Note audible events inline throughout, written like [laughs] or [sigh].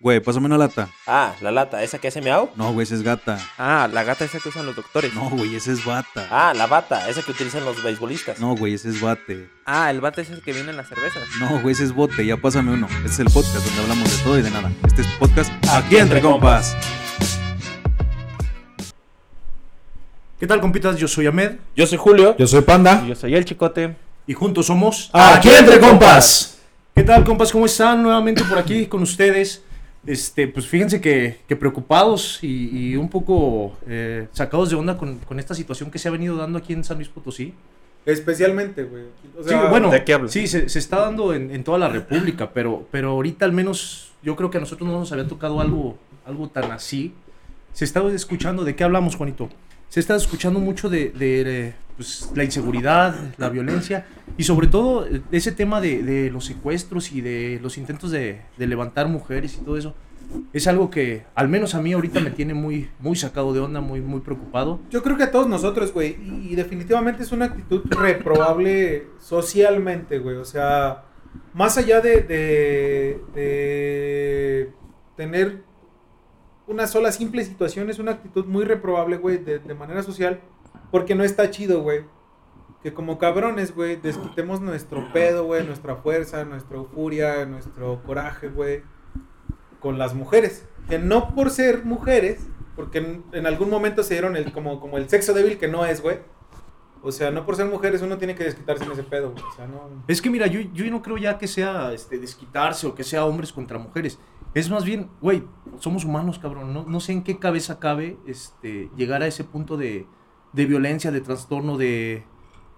Güey, pásame una lata. Ah, la lata, esa que hace miau. No, güey, esa es gata. Ah, la gata esa que usan los doctores. No, güey, esa es bata. Ah, la bata, esa que utilizan los beisbolistas. No, güey, ese es bate. Ah, el bate es el que viene en las cervezas. No, güey, ese es bote. Ya pásame uno. Este es el podcast donde hablamos de todo y de nada. Este es podcast Aquí entre compas. ¿Qué tal, compitas? Yo soy Ahmed Yo soy Julio. Yo soy Panda. Y yo soy el chicote. y juntos somos... Aquí entre compas. ¿Qué tal, compas? ¿Cómo están? Nuevamente por aquí con ustedes. Este, pues fíjense que, que preocupados y, y un poco eh, sacados de onda con, con esta situación que se ha venido dando aquí en San Luis Potosí. Especialmente, güey. O Sí, bueno, ¿de qué hablas? sí, se, se está dando en, en toda la República, pero, pero ahorita al menos yo creo que a nosotros no nos había tocado algo, algo tan así. Se está escuchando, ¿de qué hablamos, Juanito? Se está escuchando mucho de, de, eh, pues, la inseguridad, la violencia y sobre todo eh, ese tema de, de los secuestros y de los intentos de, levantar mujeres y todo eso. Es algo que al menos a mí ahorita me tiene muy, muy sacado de onda, muy, muy preocupado. yo creo que a todos nosotros, güey. Y, y definitivamente es una actitud [laughs] reprobable socialmente, güey. O sea, más allá de, de tener una sola simple situación, es una actitud muy reprobable, güey, de, manera social. Porque no está chido, güey. Que como cabrones, güey, desquitemos nuestro pedo, güey, nuestra fuerza, nuestra furia, nuestro coraje, güey, con las mujeres. Que no por ser mujeres, porque en, algún momento se dieron el, como, como el sexo débil que no es, güey. O sea, no por ser mujeres uno tiene que desquitarse en ese pedo, güey. Es que mira, yo, yo no creo ya que sea este, desquitarse o que sea hombres contra mujeres. Es más bien, güey, somos humanos, cabrón. No, no sé en qué cabeza cabe este, llegar a ese punto de, de violencia, de trastorno, de,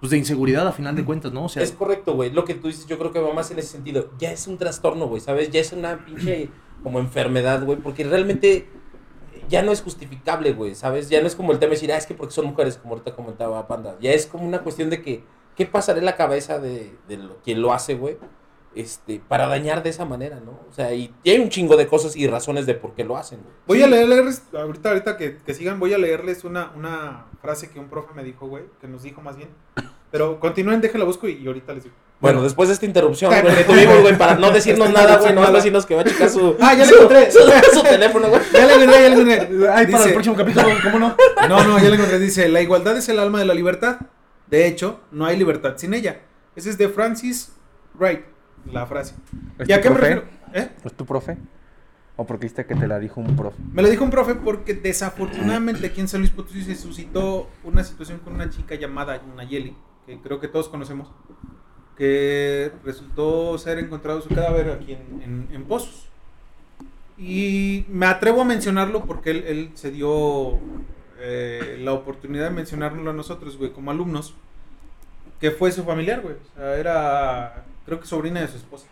pues, de inseguridad a final de cuentas, ¿no? O sea, Es correcto, güey. Lo que tú dices, yo creo que va más en ese sentido. Ya es un trastorno, güey, ¿sabes? Ya es una pinche como enfermedad, güey. Porque realmente ya no es justificable, güey, ¿sabes? Ya no es como el tema de decir, ah, es que porque son mujeres, como ahorita comentaba Panda. Ya es como una cuestión de que, ¿qué pasará en la cabeza de, quien lo hace, güey? Este, para dañar de esa manera, ¿no? O sea, y, y hay un chingo de cosas y razones de por qué lo hacen, güey. Voy a leerles, ahorita, ahorita que, que sigan, voy a leerles una, una frase que un profe me dijo, güey, que nos dijo más bien. Pero continúen, déjenla busco y, y ahorita les digo. Bueno, después de esta interrupción, güey, que tuvimos, güey, para no [laughs] decirnos nada, güey, no decirnos que va a checar su, Ah, ya le encontré. su, su teléfono, güey. Ya le encontré, ya le encontré. ay, para el próximo capítulo, ¿cómo no? No, no, ya le encontré. Dice, la igualdad es el alma de la libertad. De hecho, no hay libertad sin ella. Ese es de Francis Wright, la frase. ¿Es ¿Y a qué me refiero? ¿Eh? ¿Es tu profe? ¿O porque viste que te la dijo un profe? Me lo dijo un profe porque desafortunadamente aquí en San Luis Potosí se suscitó una situación con una chica llamada Nayeli, que creo que todos conocemos, que resultó ser encontrado su cadáver aquí en, en- en Pozos. Y me atrevo a mencionarlo porque él, él se dio eh, la oportunidad de mencionárnoslo a nosotros, güey, como alumnos, que fue su familiar, güey. O sea, era, creo que sobrina de su esposa.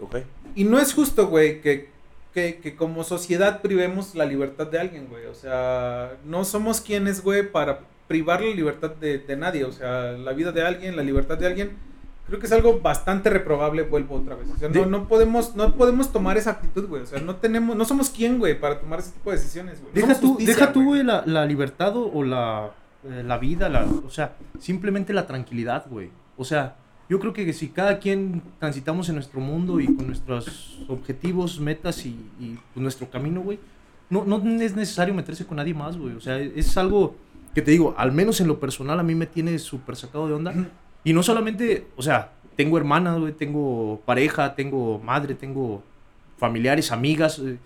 Ok. Y no es justo, güey, que, que, que como sociedad privemos la libertad de alguien, güey. O sea, no somos quienes, güey, para privar la libertad de, de nadie. O sea, la vida de alguien, la libertad de alguien. Creo que es algo bastante reprobable, vuelvo otra vez. O sea, no, no podemos, no podemos tomar esa actitud, güey. O sea, no tenemos, no somos quien, güey, para tomar ese tipo de decisiones, güey. Deja tú, justicia, deja tú, güey, la, la libertad o, o la, eh, la vida, la, o sea, simplemente la tranquilidad, güey. O sea, yo creo que si cada quien transitamos en nuestro mundo y con nuestros objetivos, metas y, y, pues, nuestro camino, güey, no, no es necesario meterse con nadie más, güey. O sea, es algo que te digo, al menos en lo personal a mí me tiene súper sacado de onda. Y no solamente, o sea, tengo hermanas, güey, tengo pareja, tengo madre, tengo familiares, amigas, eh,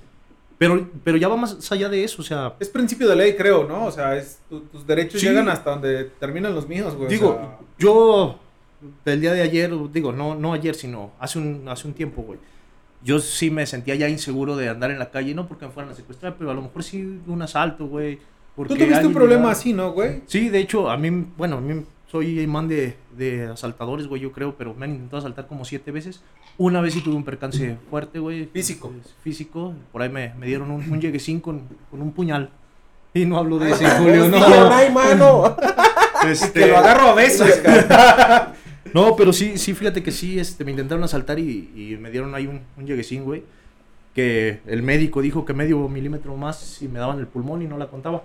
pero, pero ya va más allá de eso, o sea, Es principio de ley, creo, ¿no? O sea, es, tu- tus derechos Sí. llegan hasta donde terminan los míos, güey. o digo, sea, yo el día de ayer, digo, no, no ayer, sino hace un, hace un tiempo, güey. Yo sí me sentía ya inseguro de andar en la calle, no porque me fueran a secuestrar, pero a lo mejor sí un asalto, güey. Tú tuviste un problema así, ¿no, güey? Sí, de hecho, a mí, bueno, a mí soy imán de, de asaltadores, güey, yo creo, pero me han intentado asaltar como siete veces. Una vez sí tuve un percance fuerte, güey. Físico. Es Físico. Por ahí me, me dieron un, un lleguesín con, con un puñal. Y no hablo de ese, Julio, no. ¡Ay, mano! [laughs] Este, Que lo agarro a besos. [laughs] No, pero sí, sí, fíjate que sí, este, me intentaron asaltar y, me dieron ahí un, un lleguesín, güey. Que el médico dijo que medio milímetro más y me daban el pulmón y no la contaba.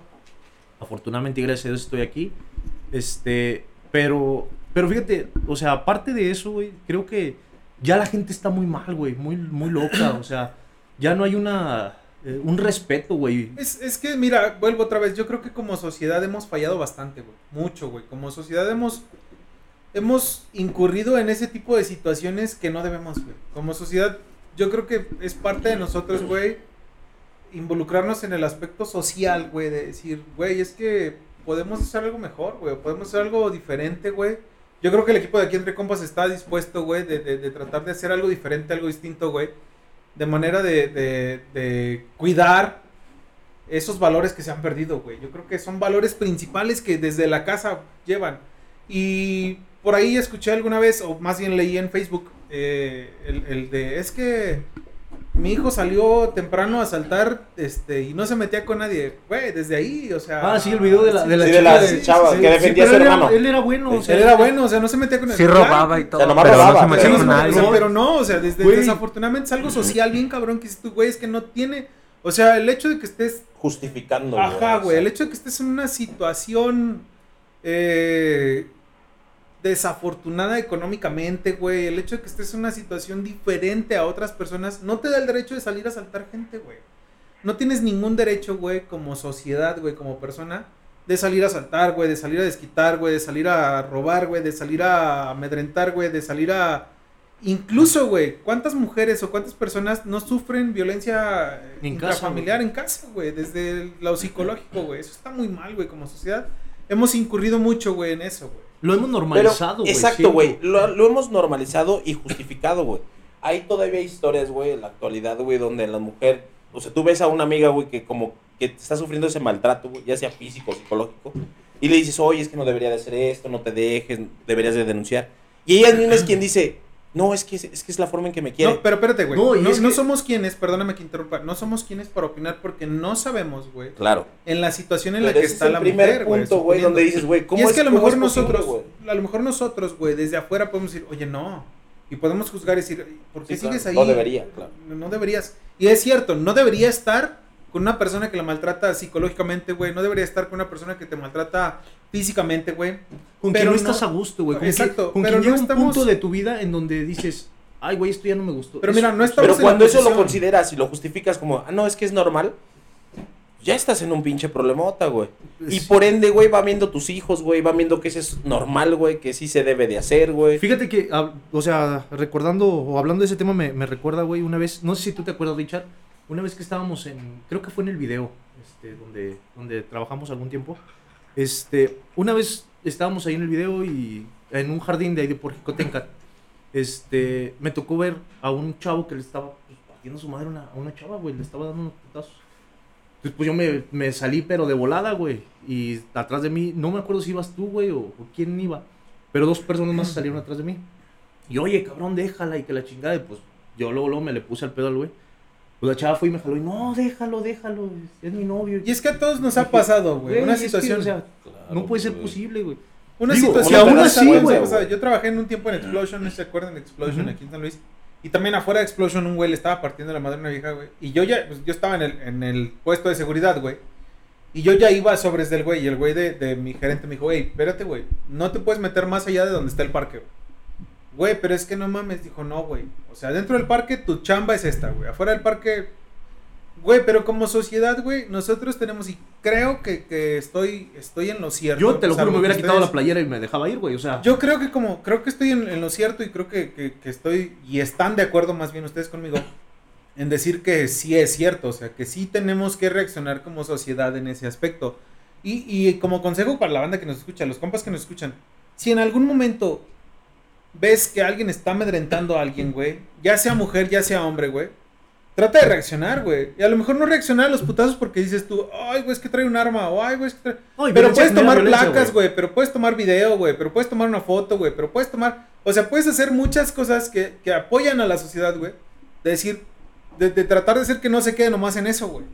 Afortunadamente, gracias a Dios, estoy aquí. Este, pero, pero fíjate, o sea, aparte de eso, güey, creo que ya la gente está muy mal, güey, muy, muy loca, o sea, ya no hay una eh, un respeto, güey. Es, es que, mira, vuelvo otra vez. Yo creo que como sociedad hemos fallado bastante, güey. Mucho, güey. Como sociedad hemos, hemos incurrido en ese tipo de situaciones que no debemos, güey. Como sociedad, yo creo que es parte de nosotros, güey, involucrarnos en el aspecto social, güey. De decir, güey, es que podemos hacer algo mejor, güey. Podemos hacer algo diferente, güey. Yo creo que el equipo de aquí entre compas está dispuesto, güey, de, de, de tratar de hacer algo diferente, algo distinto, güey. De manera de, de, de cuidar esos valores que se han perdido, güey. Yo creo que son valores principales que desde la casa llevan. Y por ahí escuché alguna vez, o más bien leí en Facebook, eh, el, el de, es que mi hijo salió temprano a saltar este, y no se metía con nadie. Güey, desde ahí, o sea... Ah, sí, el video de la, de la Sí, de chica la de- chava que defendía a su él era- hermano. Él era bueno, o sea, Él era bueno, o sea, no se metía con Sí Claro, robaba y O todo. sea, nomás pero robaba, no se pero metía pero, con no, nadie. o sea, pero no, o sea, desde, desafortunadamente es algo social bien cabrón que dices tú, güey, es que no tiene, o sea, el hecho de que estés, Justificando. ajá, o güey, sea, el hecho de que estés en una situación eh, desafortunada económicamente, güey, el hecho de que estés en una situación diferente a otras personas, no te da el derecho de salir a asaltar gente, güey. No tienes ningún derecho, güey, como sociedad, güey, como persona, de salir a asaltar, güey, de salir a desquitar, güey, de salir a robar, güey, de salir a amedrentar, güey, de salir a... Incluso, güey, ¿cuántas mujeres o cuántas personas no sufren violencia En casa, intrafamiliar en casa, güey? Desde lo psicológico, güey. Eso está muy mal, güey, como sociedad. Hemos incurrido mucho, güey, en eso, güey. Lo hemos normalizado, güey. exacto, güey. Lo, lo hemos normalizado y justificado, güey. Hay todavía historias, güey, en la actualidad, güey, donde la mujer. O sea, tú ves a una amiga, güey, que como que está sufriendo ese maltrato, güey, ya sea físico o psicológico. Y le dices, oye, es que no debería de hacer esto, no te dejes, deberías de denunciar. Y ella misma es quien dice, no, es que es, es que es la forma en que me quiere. No, pero espérate, güey. No, No, y no, es que- somos quienes, perdóname que interrumpa, no somos quienes para opinar porque no sabemos, güey, Claro. en la situación en Pero la que ese está es el la primer mujer, güey, punto, güey, donde dices, güey, ¿cómo y es que a lo mejor es posible, nosotros, a lo mejor nosotros, güey, desde afuera podemos decir, oye, no. Y podemos juzgar y decir, ¿por qué Sí, claro, sigues ahí? no debería, claro. No, no deberías. Y es cierto, no debería estar con una persona que la maltrata psicológicamente, güey. No debería estar con una persona que te maltrata físicamente, güey. Con Pero quien no no- estás a gusto, güey. Exacto, con pero quien no llega estamos- un punto de tu vida en donde dices, ay, güey, esto ya no me gustó. Pero Eso- mira, no estamos Pero en la cuando eso lo consideras y lo justificas como, ah, no, es que es normal, ya estás en un pinche problemota, güey. Y Sí. por ende, güey, va viendo tus hijos, güey, va viendo que eso es normal, güey, que sí se debe de hacer, güey. Fíjate que, ah, o sea, recordando o hablando de ese tema, me, me recuerda, güey, una vez, no sé si tú te acuerdas, Richard, una vez que estábamos en, creo que fue en el video, este, donde, donde trabajamos algún tiempo, este, una vez estábamos ahí en el video y en un jardín de ahí de por Jicotencat, este, me tocó ver a un chavo que le estaba pues, partiendo su madre a una, una chava, güey, le estaba dando unos putazos. Entonces, pues yo me, me salí, pero de volada, güey. Y atrás de mí, no me acuerdo si ibas tú, güey, o, o quién iba. Pero dos personas más salieron atrás de mí. Y oye, cabrón, déjala y que la chingada. Y pues yo luego, luego me le puse al pedo al güey. Pues la chava fue y me jaló y no, déjalo, déjalo. Es, mi novio. Y es que a todos nos ha pasado, güey. Una es que, situación. o sea, Claro, no puede ser posible, güey. Una Digo, situación. y aún así, güey. O sea, yo trabajé en un tiempo en Explosion, ¿no se acuerdan de Explosion aquí en San Luis? Y también afuera de Explosion un güey le estaba partiendo la madre a una vieja, güey. Y yo ya, pues yo estaba en el, en el puesto de seguridad, güey. Y yo ya iba a sobres del güey. Y el güey de, de mi gerente me dijo, güey, espérate, güey. No te puedes meter más allá de donde está el parque, güey. Güey, pero es que no mames. Dijo, no, güey. O sea, dentro del parque tu chamba es esta, güey. Afuera del parque Güey, pero como sociedad, güey, nosotros tenemos, y creo que, que estoy, estoy en lo cierto. Yo te lo juro, me hubiera quitado la playera y me dejaba ir, güey. O sea, Yo creo que como, creo que estoy en, en lo cierto y creo que, que- que estoy, y están de acuerdo más bien ustedes conmigo, [laughs] en decir que sí es cierto, o sea, que sí tenemos que reaccionar como sociedad en ese aspecto. Y, y como consejo para la banda que nos escucha, los compas que nos escuchan, si en algún momento ves que alguien está amedrentando a alguien, güey, ya sea mujer, ya sea hombre, güey, trata de reaccionar, güey. Y a lo mejor no reaccionar a los putazos porque dices tú, ay, güey, es que trae un arma, o ay, güey, es que trae... Ay, Pero puedes tomar placas, güey, pero puedes tomar video, güey, pero puedes tomar una foto, güey, pero puedes tomar... O sea, puedes hacer muchas cosas que, que apoyan a la sociedad, güey. De decir, de, de tratar de hacer que no se quede nomás en eso, güey.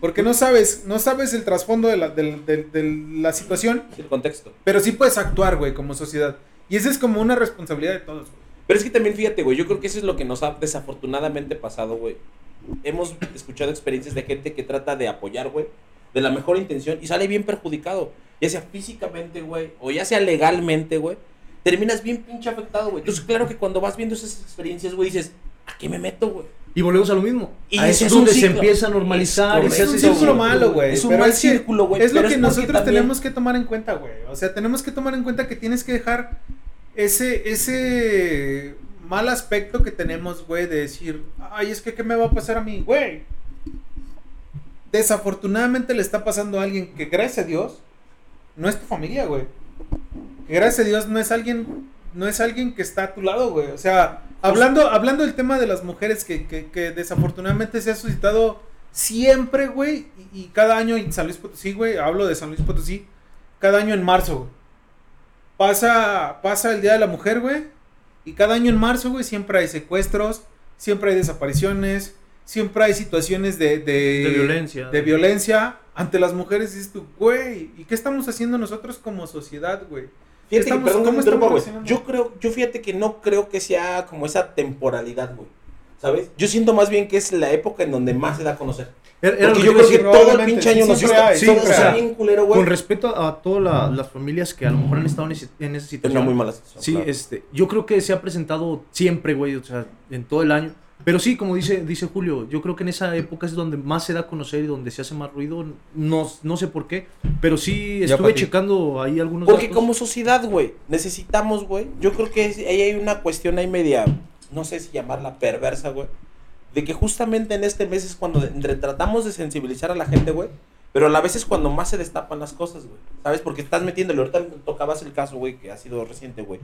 Porque no sabes, no sabes el trasfondo de la, de la situación, Sí, el contexto. pero sí puedes actuar, güey, como sociedad. Y esa es como una responsabilidad de todos, güey. Pero es que también fíjate, güey, yo creo que eso es lo que nos ha desafortunadamente pasado, güey. Hemos escuchado experiencias de gente que trata de apoyar, güey, de la mejor intención y sale bien perjudicado. Ya sea físicamente, güey, o ya sea legalmente, güey. Terminas bien pinche afectado, güey. Entonces, claro que cuando vas viendo esas experiencias, güey, dices, ¿a qué me meto, güey? Y volvemos a lo mismo. Y Ahí ese es donde se empieza a normalizar. Es hace un círculo malo, güey. Es un mal círculo, güey, Es lo que nosotros también- tenemos que tomar en cuenta, güey. O sea, tenemos que tomar en cuenta que tienes que dejar ese, ese mal aspecto que tenemos, güey, de decir, ay, es que, ¿qué me va a pasar a mí, güey? Desafortunadamente le está pasando a alguien que, gracias a Dios, no es tu familia, güey. Que gracias a Dios no es alguien, no es alguien que está a tu lado, güey. O sea, hablando, hablando del tema de las mujeres que, que, desafortunadamente se ha suscitado siempre, güey, y, y cada año en San Luis Potosí, güey, hablo de San Luis Potosí, cada año en marzo, güey. Pasa, pasa el Día de la Mujer, güey, y cada año en marzo, güey, siempre hay secuestros, siempre hay desapariciones, siempre hay situaciones de, de, De violencia. de violencia ante las mujeres. Y dices tú, güey, ¿y qué estamos haciendo nosotros como sociedad, güey? Fíjate que, Estamos- perdón que ¿cómo me interrumpa, estamos? Yo creo, yo fíjate que no creo que sea como esa temporalidad, güey. ¿Sabes? Yo siento más bien que es la época en donde más se da a conocer. Era- era Porque que yo creo que todo el pinche año nos hay, sí, siempre o sea, hay. bien culero, güey. Con respeto a todas la- las familias que a lo mejor han estado en, ese- en esa Es situación. una muy mala situación. Sí, claro. este, yo creo que se ha presentado siempre, güey, o sea, en todo el año. Pero sí, como dice, dice Julio, yo creo que en esa época es donde más se da a conocer y donde se hace más ruido. No, no sé por qué, pero sí estuve checando ahí algunos Porque datos. como sociedad, güey, necesitamos, güey. Yo creo que es- ahí hay una cuestión ahí media, no sé si llamarla perversa, güey. De que justamente en este mes es cuando entre tratamos de sensibilizar a la gente, güey. Pero a la vez es cuando más se destapan las cosas, güey. ¿Sabes? Porque estás metiéndole. Ahorita tocabas el caso, güey, que ha sido reciente, güey.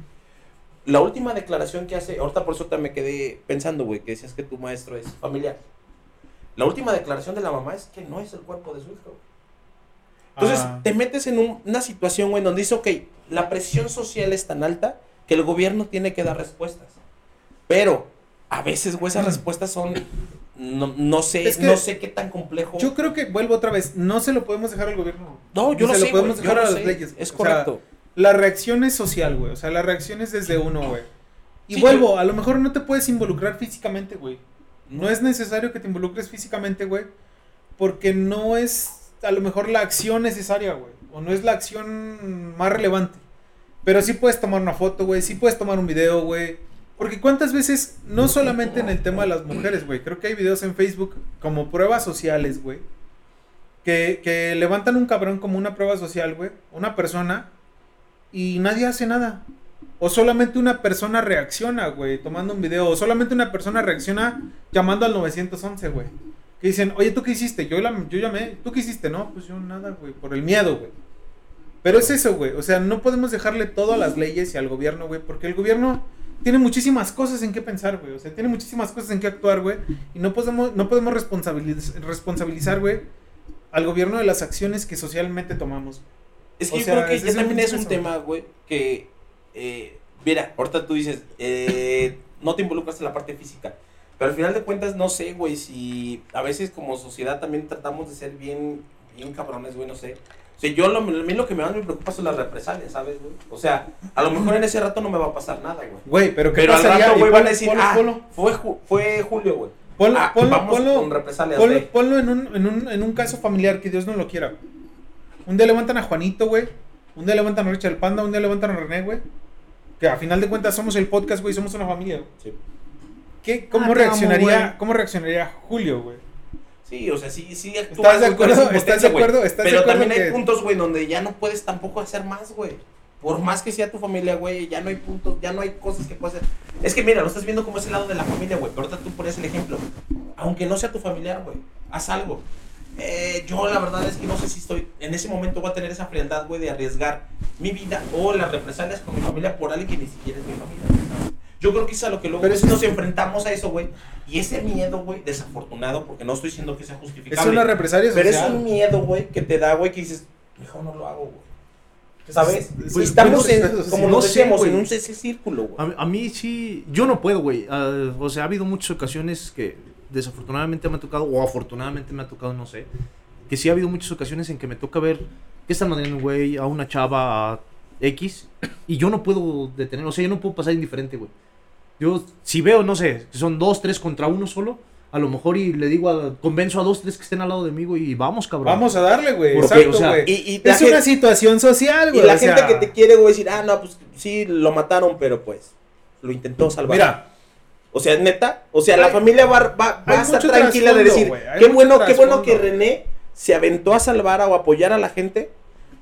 La última declaración que hace, ahorita por eso te me quedé pensando, güey, que decías que tu maestro es familiar. La última declaración de la mamá es que no es el cuerpo de su hijo. Entonces, Ah. te metes en un- una situación, güey, donde dice, ok, la presión social es tan alta que el gobierno tiene que dar respuestas. Pero, a veces, güey, esas respuestas son, no, no sé, Es que no sé qué tan complejo. Yo creo que vuelvo otra vez, no se lo podemos dejar al gobierno. no, yo Ni lo se sé, lo podemos güey, dejar a las leyes. Es O sea, correcto. La reacción es social, güey. O sea, la reacción es desde uno, güey. Y Sí, vuelvo, yo- a lo mejor no te puedes involucrar físicamente, güey. No es necesario que te involucres físicamente, güey. Porque no es a lo mejor la acción necesaria, güey. O no es la acción más relevante. Pero sí puedes tomar una foto, güey. Sí puedes tomar un video, güey. Porque cuántas veces, no solamente en el tema de las mujeres, güey. Creo que hay videos en Facebook como pruebas sociales, güey. Que, que levantan un cabrón como una prueba social, güey. Una persona. Y nadie hace nada. O solamente una persona reacciona, güey, tomando un video. O solamente una persona reacciona llamando al 911, güey. Que dicen, oye, ¿tú qué hiciste? Yo, la, yo llamé. ¿Tú qué hiciste? No, pues yo nada, güey. Por el miedo, güey. Pero es eso, güey. O sea, no podemos dejarle todo a las leyes y al gobierno, güey. Porque el gobierno tiene muchísimas cosas en qué pensar, güey. O sea, tiene muchísimas cosas en qué actuar, güey. Y no podemos, no podemos responsabiliz- responsabilizar, güey, al gobierno de las acciones que socialmente tomamos. Es que O yo sea, creo que ya también es un tema, güey, que, eh, mira, ahorita tú dices, eh, no te involucras en la parte física, pero al final de cuentas no sé, güey, si a veces como sociedad también tratamos de ser bien, bien cabrones, güey, no sé. O sea, yo lo, a mí lo que me más me preocupa son las represalias, ¿sabes, güey? O sea, a lo mejor en ese rato no me va a pasar nada, güey. Güey, pero ¿qué Pero al rato, güey, van a decir, ponlo- ah, ponlo- fue, Ju- fue Julio, güey. Ponlo, Ah, ponlo, vamos ponlo- con represalias, ponlo- güey. ponlo en, un, en, un, en un caso familiar que Dios no lo quiera. Un día levantan a Juanito, güey. Un día levantan a Richard el Panda. Un día levantan a René, güey. Que a final de cuentas somos el podcast, güey. Somos una familia. güey. Sí. ¿Qué, ¿Cómo, Ah, amo, reaccionaría, güey. ¿Cómo reaccionaría Julio, güey? Sí, o sea, sí, sí actúas, ¿Estás de acuerdo? ¿Estás de acuerdo? ¿Estás de Pero acuerdo también hay que- puntos, güey, donde ya no puedes tampoco hacer más, güey. Por más que sea tu familia, güey, ya no hay puntos, ya no hay cosas que puedas hacer. Es que mira, lo estás viendo como es el lado de la familia, güey. Pero ahorita tú ponías el ejemplo. Aunque no sea tu familiar, güey, haz algo. Eh, yo la verdad es que no sé si estoy, en ese momento voy a tener esa frialdad, güey, de arriesgar mi vida o las represalias con mi familia por alguien que ni siquiera es mi familia. Yo creo que es a lo que luego pues, es- nos enfrentamos a eso, güey. Y ese miedo, güey, desafortunado, porque no estoy diciendo que sea justificable. Es una represalia Pero es social. un miedo, güey, que te da, güey, que dices, mejor no lo hago, güey. ¿Sabes? Es- Y es- estamos, es- en, es- como no decíamos, en un ese círculo, güey. A, mí- a mí sí, yo no puedo, güey. Ah, o sea, ha habido muchas ocasiones que desafortunadamente me ha tocado, o afortunadamente me ha tocado, no sé. Que sí ha habido muchas ocasiones en que me toca ver que están mandando un güey a una chava a X y yo no puedo detener, o sea, yo no puedo pasar indiferente, güey. Yo, si veo, no sé, son dos, tres contra uno solo, a lo mejor y le digo, a, convenzo a dos, tres que estén al lado de mí, güey, y vamos, cabrón. Vamos a darle, güey. Exacto, o sea, güey. Y, y la Es una situación social, y güey. la o sea, gente que te quiere, güey, decir, ah, no, pues sí, lo mataron, pero pues lo intentó salvar. Mira, o sea, neta, o sea, Hay- la familia va, va, va a estar tranquila de decir, qué bueno, qué bueno que. René se aventó a salvar o apoyar a la gente,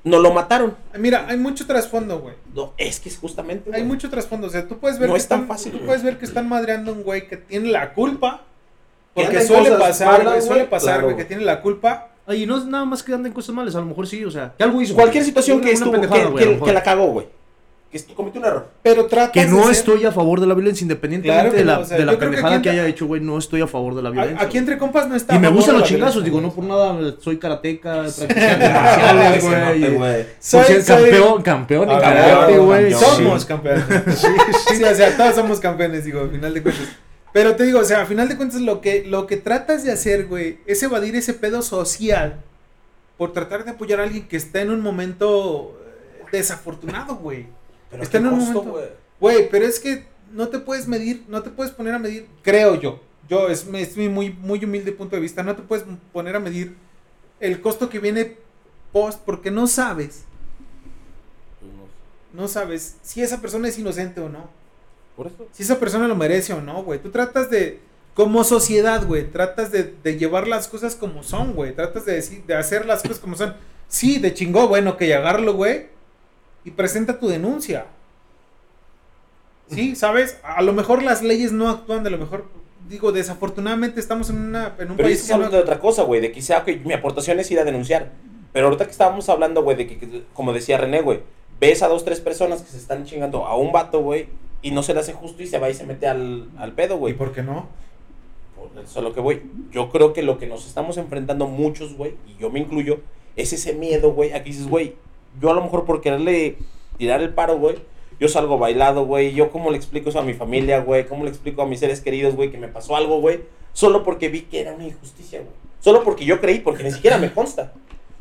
no lo mataron. Mira, hay mucho trasfondo, güey. No, es que es justamente. Hay güey. mucho trasfondo. O sea, tú puedes ver No que es tan están, fácil, tú güey. puedes ver que están madreando a un güey que tiene la culpa. Que Porque suele pasar, malas, güey, suele güey, pasar, claro. güey, que tiene la culpa. Ay, no es nada más que anden cosas malas, a lo mejor sí, o sea, que algo hizo. Cualquier situación que, estuvo, que, güey, que la cagó, güey. Que cometió un error. Pero trata Que no estoy a favor de la violencia, independientemente Claro de la, no, o sea, de la que pendejada que haya hecho, güey, no estoy a favor de la violencia. Aquí entre compas no está. y me gustan los chingazos, digo, no por nada soy karateca, [laughs] [laughs] marciales, güey. Soy- campeón, campeón en Ah, karate, campeón, güey. Somos campeones. [laughs] sí, o sea, todos somos campeones, digo, al final de cuentas. Pero te digo, o sea, al final de cuentas lo que, lo que tratas de hacer, güey, es evadir ese pedo social por tratar de apoyar a alguien que está en un momento eh, desafortunado, güey. Pero Está en un costo, momento- güey. Pero es que no te puedes medir, no te puedes poner a medir, creo yo. Yo, es, mi- es mi muy, muy humilde punto de vista, no te puedes poner a medir el costo que viene post porque no sabes, no sabes si esa persona es inocente o no. Por eso. Si esa persona lo merece o no, güey. Tú tratas de, como sociedad, güey, tratas de, de llevar las cosas como son, güey. Tratas de decir, de hacer las cosas como son. Sí, de chingó, bueno, que agarrarlo, güey. Y presenta tu denuncia. Sí, ¿sabes? A lo mejor las leyes no actúan de lo mejor. Digo, desafortunadamente estamos en, una, en un Pero país no- hablando de otra cosa, güey, de que sea que mi aportación es ir a denunciar. Pero ahorita que estábamos hablando, güey, de que, que, como decía René, güey, ves a dos, tres personas que se están chingando a un vato, güey, y no se le hace justo y se va y se mete al, al pedo, ¿Y güey. por qué no? Por eso es lo que voy. Yo creo que lo que nos estamos enfrentando muchos, güey, y yo me incluyo, es ese miedo, güey. Aquí dices, güey, yo a lo mejor por quererle tirar el paro, güey, yo salgo bailado, güey. Yo cómo le explico eso a mi familia, güey. Cómo le explico a mis seres queridos, güey, que me pasó algo, güey. Solo porque vi que era una injusticia, güey. Solo porque yo creí, porque ni siquiera me consta.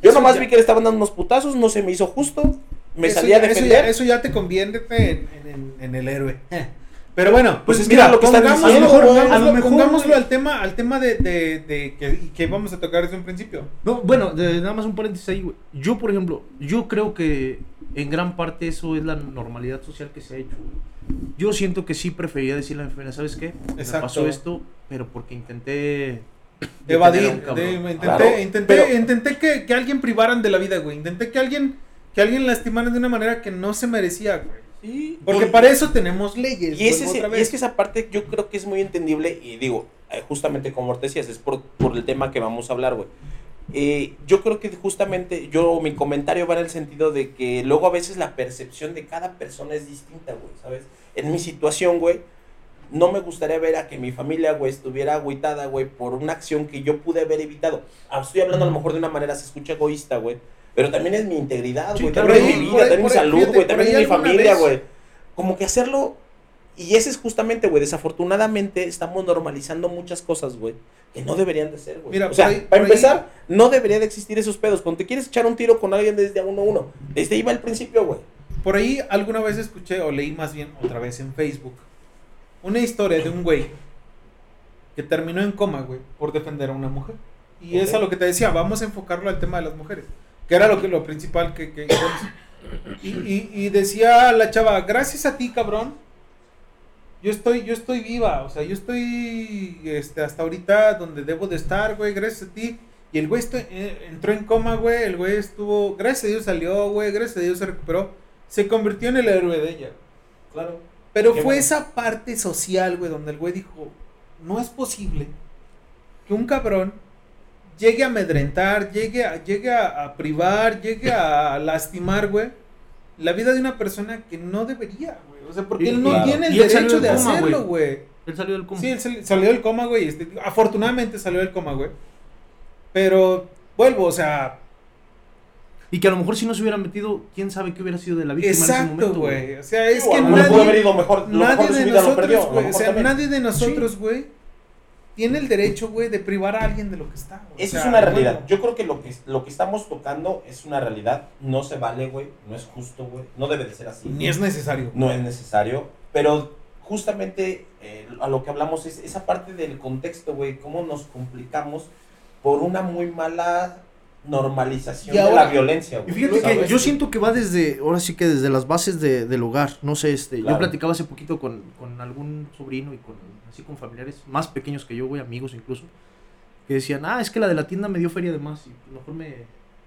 Yo Eso nomás ya- vi que le estaban dando unos putazos, no se me hizo justo. Me Eso salí a ya- eso defender. ya, eso ya te convierte en, en- en- en el héroe. [laughs] Pero bueno, Pues pues, es que mira, lo que están pongámoslo- A lo mejor, pongámoslo al tema, al tema de, de- de que, que vamos a tocar desde un principio. No, bueno, de- nada más un paréntesis ahí, güey. Yo, por ejemplo, yo creo que en gran parte eso es la normalidad social que se ha hecho, güey. Yo siento que sí preferiría decirle a mi familia, ¿sabes qué? Exacto. Me pasó esto, pero porque intenté... Evadir. intenté Claro, intenté, pero- intenté que, que alguien privaran de la vida, güey. Intenté que alguien, que alguien lastimaran de una manera que no se merecía, güey. Sí, Porque y- para eso tenemos leyes. Y, es vuelvo ese- otra y vez. es que esa parte yo creo que es muy entendible y digo, eh, justamente como te decías, es por, por el tema que vamos a hablar, güey. Eh, yo creo que justamente yo, mi comentario va en el sentido de que luego a veces la percepción de cada persona es distinta, güey, ¿sabes? En mi situación, güey, no me gustaría ver a que mi familia, güey, estuviera agüitada, güey, por una acción que yo pude haber evitado. Ah, Estoy hablando a lo mejor de una manera, se escucha egoísta, güey, pero también es mi integridad, güey, también es mi vida, también mi por ahí- salud, güey, también es mi familia, güey. Como que hacerlo y ese es justamente, güey, desafortunadamente estamos normalizando muchas cosas, güey, que no deberían de ser, güey. Mira, o sea, ahí- para ahí- empezar, no debería de existir esos pedos. Cuando te quieres echar un tiro con alguien desde a uno a uno, desde ahí va el principio, güey. Por ahí alguna vez escuché o leí más bien otra vez en Facebook una historia de un güey que terminó en coma, güey, por defender a una mujer. Y es Ok. a lo que te decía, vamos a enfocarlo al tema de las mujeres, que era lo que lo principal que, que y, y- y decía la chava, gracias a ti, cabrón, yo estoy, yo estoy viva, o sea, yo estoy este, hasta ahorita donde debo de estar, güey, gracias a ti. Y el güey eh, entró en coma, güey, el güey estuvo, gracias a Dios salió, güey, gracias a Dios se recuperó, se convirtió en el héroe de ella. Claro. Pero fue bueno. esa parte social, güey, donde el güey dijo, no es posible que un cabrón llegue a amedrentar, llegue a, llegue a, a privar, llegue a lastimar, güey, la vida de una persona que no debería, güey. O sea, porque él no claro. tiene el derecho de coma, hacerlo, güey. Él salió del coma. Sí, él sal- salió del coma, güey. este, afortunadamente salió del coma, güey. Pero vuelvo, o sea, Y que a lo mejor si no se hubiera metido, quién sabe qué hubiera sido de la víctima en ese exacto, momento, güey. O sea, es que nadie, ido mejor, nadie de nosotros, güey, o sea, también. nadie de nosotros, güey, tiene el derecho, güey, de privar a alguien de lo que está. güey. O Esa sea, es una realidad. Yo creo que lo que lo que estamos tocando es una realidad. No se vale, güey. No es justo, güey. No debe de ser así. Ni es necesario. no es necesario, pero justamente eh, a lo que hablamos es esa parte del contexto, güey, cómo nos complicamos por una muy mala normalización Y de ahora- la violencia, güey. Y fíjate que yo siento que va desde, ahora sí que desde las bases de- del hogar, no sé, este, Claro. yo platicaba hace poquito con, con algún sobrino y con, así con familiares más pequeños que yo, güey, amigos incluso, que decían, ah, es que la de la tienda me dio feria de más, y mejor me,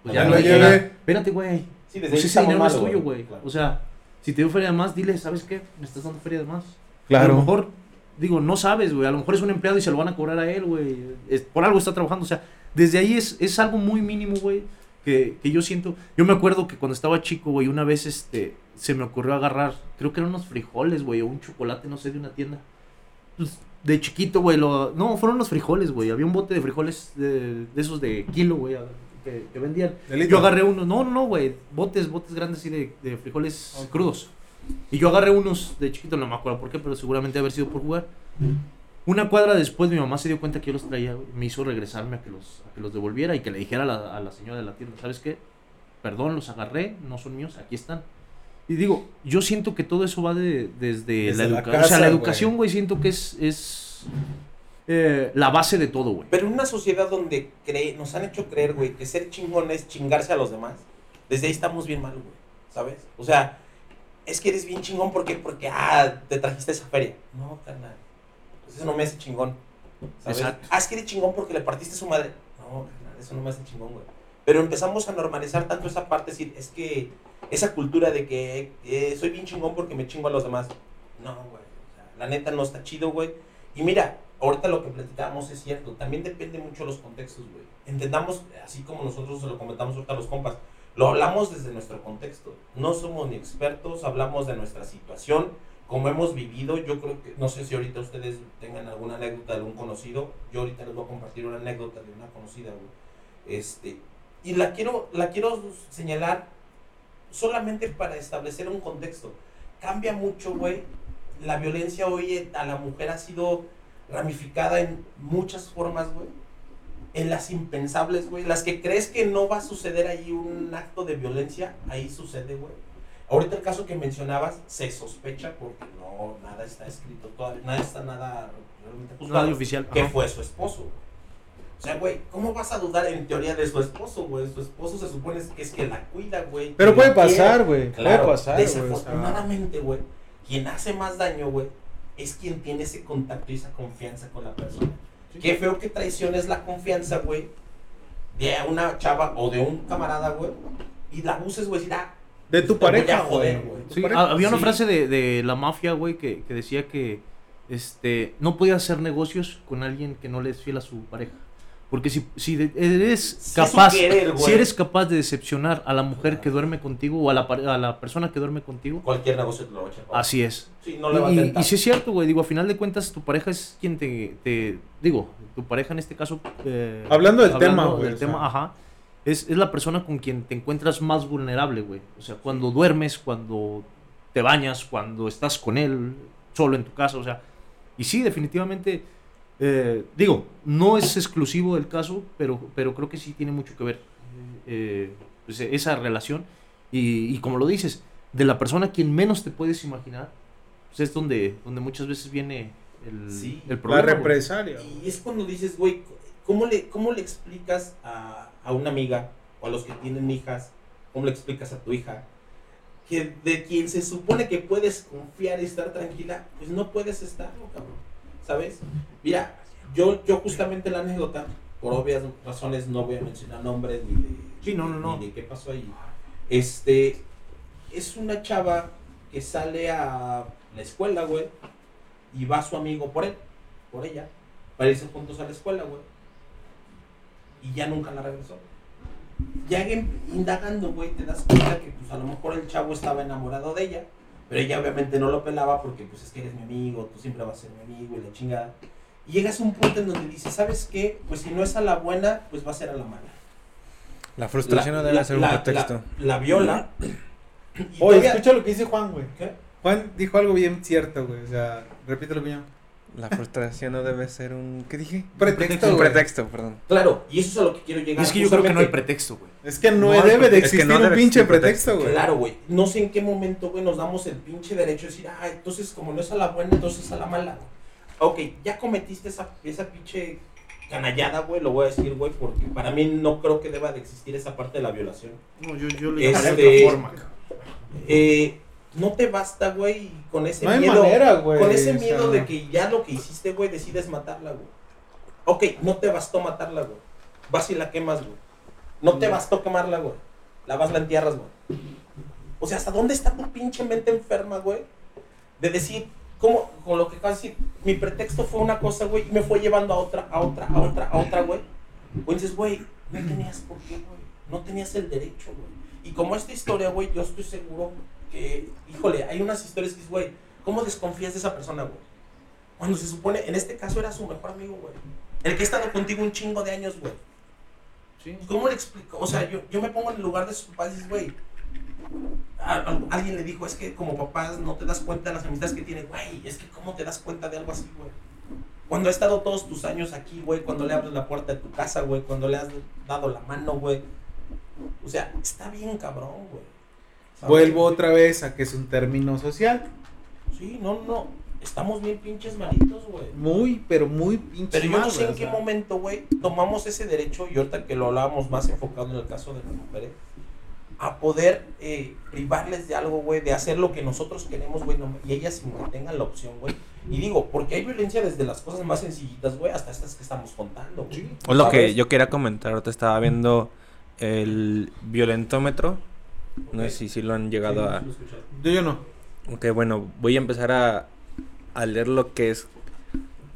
pues ya Ya no nada. espérate, güey, Sí, desde pues ese dinero es tuyo, güey, Claro. o sea, si te dio feria de más, dile, ¿sabes qué? Me estás dando feria de más. Claro. A lo mejor, digo, no sabes, güey. A lo mejor es un empleado y se lo van a cobrar a él, güey. Es- Por algo está trabajando. O sea, desde ahí es, es algo muy mínimo, güey. Que, que yo siento. Yo me acuerdo que cuando estaba chico, güey, una vez este, se me ocurrió agarrar, creo que eran unos frijoles, güey, o un chocolate, no sé, de una tienda. Pues, de chiquito, güey, lo... no, fueron unos frijoles, güey. Había un bote de frijoles de, de esos de kilo, güey, que, que vendían. Yo agarré unos, no, no, no, güey, botes, botes grandes así de, de frijoles crudos. Y yo agarré unos de chiquito, no me acuerdo por qué, pero seguramente haber sido por jugar. Una cuadra después mi mamá se dio cuenta que yo los traía, güey, me hizo regresarme a que los, a que los devolviera y que le dijera a la, a la señora de la tienda, ¿sabes qué? Perdón, los agarré, no son míos, aquí están. Y digo, yo siento que todo eso va de, desde, Desde la educación. o sea, la educación, güey, siento que es, es eh, la base de todo, güey. Pero en una sociedad donde cree, nos han hecho creer, güey, que ser chingón es chingarse a los demás, desde ahí estamos bien mal, güey, ¿sabes? O sea, es que eres bien chingón porque, porque, ah, te trajiste esa feria. No, carnal, eso no me hace chingón, ¿sabes? Exacto. Ah, es que eres chingón porque le partiste a su madre. No, eso no me hace chingón, güey. Pero empezamos a normalizar tanto esa parte, decir, es que esa cultura de que eh, soy bien chingón porque me chingo a los demás. No, güey, o sea, la neta no está chido, güey. Y mira, ahorita lo que platicábamos es cierto, también depende mucho de los contextos, güey. Entendamos, así como nosotros se lo comentamos ahorita a los compas, lo hablamos desde nuestro contexto. No somos ni expertos, hablamos de nuestra situación, como hemos vivido. Yo creo que, no sé si ahorita ustedes tengan alguna anécdota de algún conocido. Yo ahorita les voy a compartir una anécdota de una conocida, güey. Este, y la quiero, la quiero señalar solamente para establecer un contexto. Cambia mucho, güey. La violencia hoy a la mujer ha sido ramificada en muchas formas, güey. En las impensables, güey. Las que crees que no va a suceder ahí un acto de violencia, ahí sucede, güey. Ahorita el caso que mencionabas se sospecha porque no, nada está escrito todavía, nada está nada realmente juzgado, Nadie oficial. que ajá. fue su esposo. güey. O sea, güey, ¿cómo vas a dudar en teoría de su esposo, güey? Su esposo se supone que es que la cuida, güey. Pero puede pasar, güey. Claro, puede pasar, desafortunadamente, güey, quien hace más daño, güey, es quien tiene ese contacto y esa confianza con la persona. Qué feo que traiciones la confianza, güey, de una chava o de un camarada, güey, y la abuses, güey, decir, ah, De tu te voy a pareja, joder, güey. Sí, pareja. había una Sí. frase de, de la mafia, güey, que, que decía que este, no podía hacer negocios con alguien que no le es fiel a su pareja. Porque si, si eres capaz, querer, si eres capaz de decepcionar a la mujer que duerme contigo o a la, a la persona que duerme contigo, Cualquier negocio te lo va a echar. así es. Sí, no le va a y, sí es cierto, güey, digo, a final de cuentas tu pareja es quien te, te digo, tu pareja en este caso... eh, Hablando del tema, güey, del o sea. tema, ajá. Es, es la persona con quien te encuentras más vulnerable, güey. O sea, cuando duermes, cuando te bañas, cuando estás con él, solo en tu casa, o sea. Y sí, definitivamente, eh, digo, no es exclusivo del caso, pero, pero creo que sí tiene mucho que ver eh, pues, esa relación. Y, y como lo dices, de la persona a quien menos te puedes imaginar, pues es donde, donde muchas veces viene el, Sí. el La problema. güey. represalia. Y es cuando dices, güey, ¿cómo le, ¿cómo le explicas a, a una amiga o a los que tienen hijas? ¿Cómo le explicas a tu hija? Que de quien se supone que puedes confiar y estar tranquila, pues no puedes estarlo, cabrón. ¿Sabes? Mira, yo, yo justamente la anécdota, por obvias razones no voy a mencionar nombres ni de, Sí, no, no, no. ni de qué pasó ahí. Este, es una chava que sale a la escuela, güey, y va su amigo por él, por ella, para irse juntos a la escuela, güey. Y ya nunca la regresó. Ya indagando, güey, te das cuenta que pues a lo mejor el chavo estaba enamorado de ella, pero ella obviamente no lo pelaba porque pues es que eres mi amigo, tú siempre vas a ser mi amigo y la chingada. Y llegas a un punto en donde dices, ¿sabes qué? Pues si no es a la buena, pues va a ser a la mala. La frustración La- no debe la- ser un la- pretexto. La, la viola. Oye, todavía- escucha lo que dice Juan, güey. ¿Qué? Juan dijo algo bien cierto, güey. O sea, repítelo bien. La frustración no debe ser un... ¿Qué dije? Pretexto, Un güey. pretexto, perdón. Claro, y eso es a lo que quiero llegar. Es que yo creo que no hay pretexto, güey. Es que no, debe de pretexto. Es que existir no un pinche existir pretexto, güey. Claro, güey. No sé en qué momento, güey, nos damos el pinche derecho de decir, ah, entonces como no es a la buena, entonces es a la mala. Ok, ya cometiste esa, esa pinche canallada, güey, lo voy a decir, güey, porque para mí no creo que deba de existir esa parte de la violación. No, yo, yo le Este- de otra forma. cabrón. Eh, no te basta, güey, con ese No miedo. manera, güey, con ese o miedo sea. de que ya lo que hiciste, güey, decides matarla, güey. Ok, no te bastó matarla, güey. Vas y la quemas, güey. No te bastó quemarla, güey. La vas, la entierras, güey. O sea, ¿hasta dónde está tu pinche mente enferma, güey? De decir, ¿cómo? Con lo que acabas de decir, mi pretexto fue una cosa, güey, y me fue llevando a otra, a otra, a otra, a otra, güey. Güey, dices, güey, no tenías por qué, güey. No tenías el derecho, güey. Y como esta historia, güey, yo estoy seguro que, híjole, hay unas historias que dices, güey, ¿cómo desconfías de esa persona, güey? Cuando se supone, en este caso era su mejor amigo, güey. El que ha estado contigo un chingo de años, güey. Sí. ¿Cómo le explico? O sea, yo, yo me pongo en el lugar de sus papás y dices, güey. Alguien le dijo, es que como papás no te das cuenta de las amistades que tiene, güey. Es que cómo te das cuenta de algo así, güey. Cuando ha estado todos tus años aquí, güey. Cuando le abres la puerta de tu casa, güey. Cuando le has dado la mano, güey. O sea, está bien cabrón, güey. Vuelvo otra vez a que es un término social. Sí, no, no. Estamos bien pinches malitos, güey. Muy, pero muy pinche Pero yo no sé en qué o sea. momento, güey, tomamos ese derecho, y ahorita que lo hablábamos más enfocado en el caso de las mujeres, a poder eh, privarles de algo, güey, de hacer lo que nosotros queremos, güey, no- y ellas tengan la opción, güey. Y digo, porque hay violencia desde las cosas más sencillitas, güey, hasta estas que estamos contando, güey. Es lo que yo quería comentar. Ahorita estaba viendo el violentómetro. No sé si, si lo han llegado a. Sí. Yo, yo no. Ok, bueno, voy a empezar a, a leer lo que es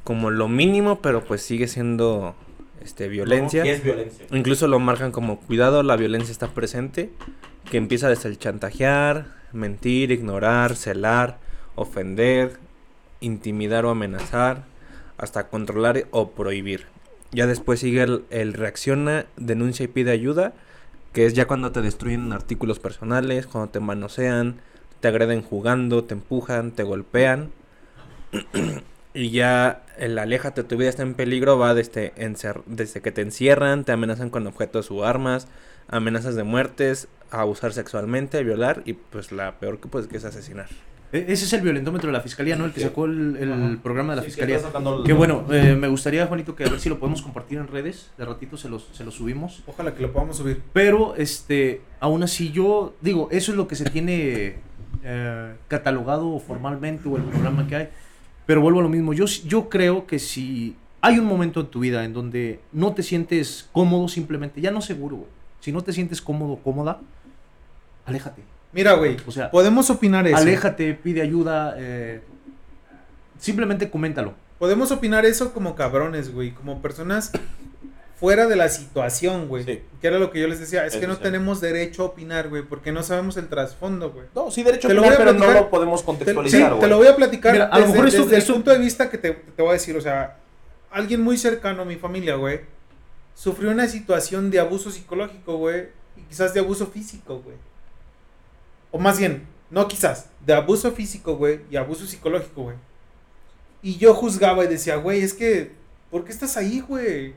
como lo mínimo, pero pues sigue siendo este violencia. ¿Qué es violencia? Incluso lo marcan como cuidado, la violencia está presente, que empieza desde el chantajear, mentir, ignorar, celar, ofender, intimidar o amenazar, hasta controlar o prohibir. Ya después sigue el, el reacciona, denuncia y pide ayuda, que es ya cuando te destruyen artículos personales, cuando te manosean, te agreden jugando, te empujan, te golpean. [clears throat] y ya el aléjate, tu vida está en peligro, va desde, encer- desde que te encierran, te amenazan con objetos o armas, amenazas de muertes, abusar sexualmente, violar y pues la peor que pues que es asesinar. E- Ese es el violentómetro de la fiscalía, ¿no? El que sacó el, el programa de la Sí, fiscalía. Que bueno, eh, me gustaría, Juanito, que a ver si lo podemos compartir en redes. De ratito se los, se los subimos. Ojalá que lo podamos subir. Pero, este, aún así yo digo, eso es lo que se tiene eh, catalogado formalmente o el programa que hay. Pero vuelvo a lo mismo, yo, yo creo que si hay un momento en tu vida en donde no te sientes cómodo simplemente, ya no seguro. Si no te sientes cómodo, cómoda, aléjate. Mira, güey, O sea, podemos opinar eso. aléjate, pide ayuda, eh, simplemente coméntalo. Podemos opinar eso como cabrones, güey, como personas fuera de la situación, güey. Sí. Que era lo que yo les decía, es que no sí. tenemos derecho a opinar, güey, porque no sabemos el trasfondo, güey. No, sí, derecho Te a lo opinar, voy a pero no platicar. lo podemos Te, sí, contextualizar, te güey. lo voy a platicar Mira, a lo desde, mejor esto- desde el punto de vista que te, te voy a decir, o sea, alguien muy cercano a mi familia, güey, sufrió una situación de abuso psicológico, güey, y quizás de abuso físico, güey. O más bien, no quizás, de abuso físico, güey, y abuso psicológico, güey. Y yo juzgaba y decía, güey, es que, ¿por qué estás ahí, güey?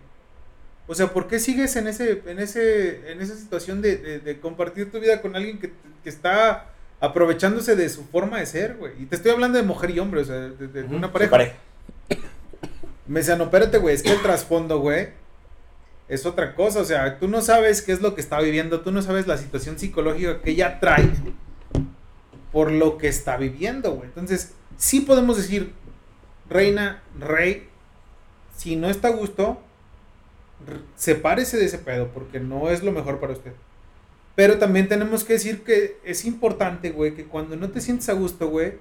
O sea, ¿por qué sigues en ese, en ese, en esa situación de, de- de compartir tu vida con alguien que, que está aprovechándose de su forma de ser, güey? Y te estoy hablando de mujer y hombre, o sea, de, una pareja. pareja. Me decía, no, espérate, güey, es que el trasfondo, güey, es otra cosa. O sea, tú no sabes qué es lo que está viviendo, tú no sabes la situación psicológica que ella trae por lo que está viviendo, güey. Entonces, sí podemos decir, reina, rey, si no está a gusto, sepárese de ese pedo, porque no es lo mejor para usted. Pero también tenemos que decir que es importante, güey, que cuando no te sientes a gusto, güey,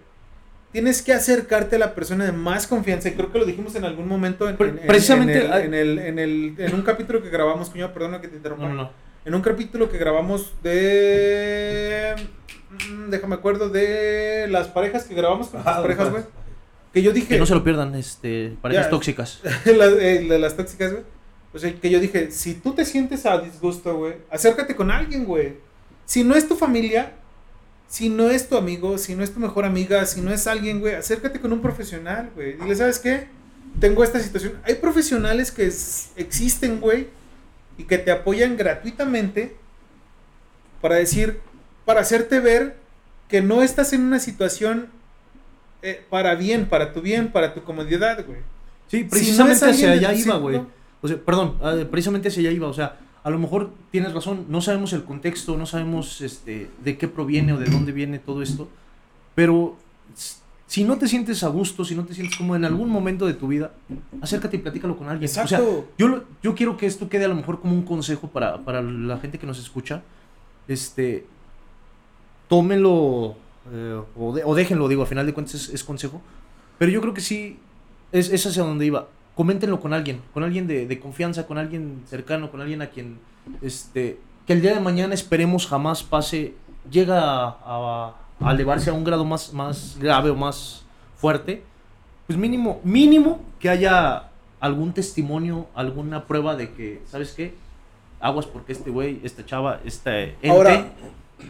tienes que acercarte a la persona de más confianza. Y creo que lo dijimos en algún momento en, Pre- en- en- precisamente, en, el, hay- en, el- en el- en un capítulo que grabamos, cuñado, perdona que te interrumpa. No, no. En un capítulo que grabamos de... mm, Déjame acuerdo de las parejas que grabamos con las Ah, parejas, güey. Que yo dije... Que no se lo pierdan, este, parejas Ya. tóxicas. [laughs] las, eh, las tóxicas, güey. O sea, que yo dije, si tú te sientes a disgusto, güey, acércate con alguien, güey. Si no es tu familia, si no es tu amigo, si no es tu mejor amiga, si no es alguien, güey, acércate con un profesional, güey. Dile, ¿sabes qué? Tengo esta situación. Hay profesionales que existen, güey, y que te apoyan gratuitamente para decir, para hacerte ver que no estás en una situación eh, para bien, para tu bien, para tu comodidad, güey. Sí, Si no precisamente hacia allá iba, güey. O sea, perdón, eh, precisamente hacia allá iba. O sea, a lo mejor tienes razón, no sabemos el contexto, no sabemos este, de qué proviene o de dónde viene todo esto. Pero si no te sientes a gusto, si no te sientes como en algún momento de tu vida, acércate y platícalo con alguien. O sea, Exacto. yo, lo- yo quiero que esto quede a lo mejor como un consejo para, para la gente que nos escucha. Este, tómenlo eh, o, de- o déjenlo, digo, al final de cuentas es, es consejo. Pero yo creo que sí, es, es hacia donde iba. Coméntenlo con alguien, con alguien de, de confianza, con alguien cercano, con alguien a quien, este, que el día de mañana esperemos jamás pase, llega a, a- a elevarse a un grado más, más grave o más fuerte. Pues mínimo, mínimo que haya algún testimonio, alguna prueba de que, ¿sabes qué? Aguas porque este güey, esta chava, este ente, Ahora-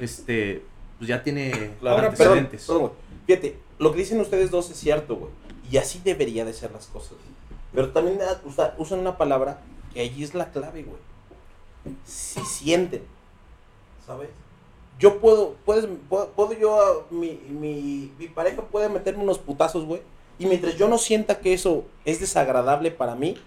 este, pues ya tiene Ahora, perdón, antecedentes. perdón, güey. Fíjate, lo que dicen ustedes dos es cierto, güey. Y así debería de ser las cosas. güey. Pero también usa- usan una palabra que allí es la clave, güey. Si sienten, ¿sabes? Yo puedo, puedes, puedo, puedo yo, ah, mi, mi, mi pareja puede meterme unos putazos, güey. Y mientras yo no sienta que eso es desagradable para mí,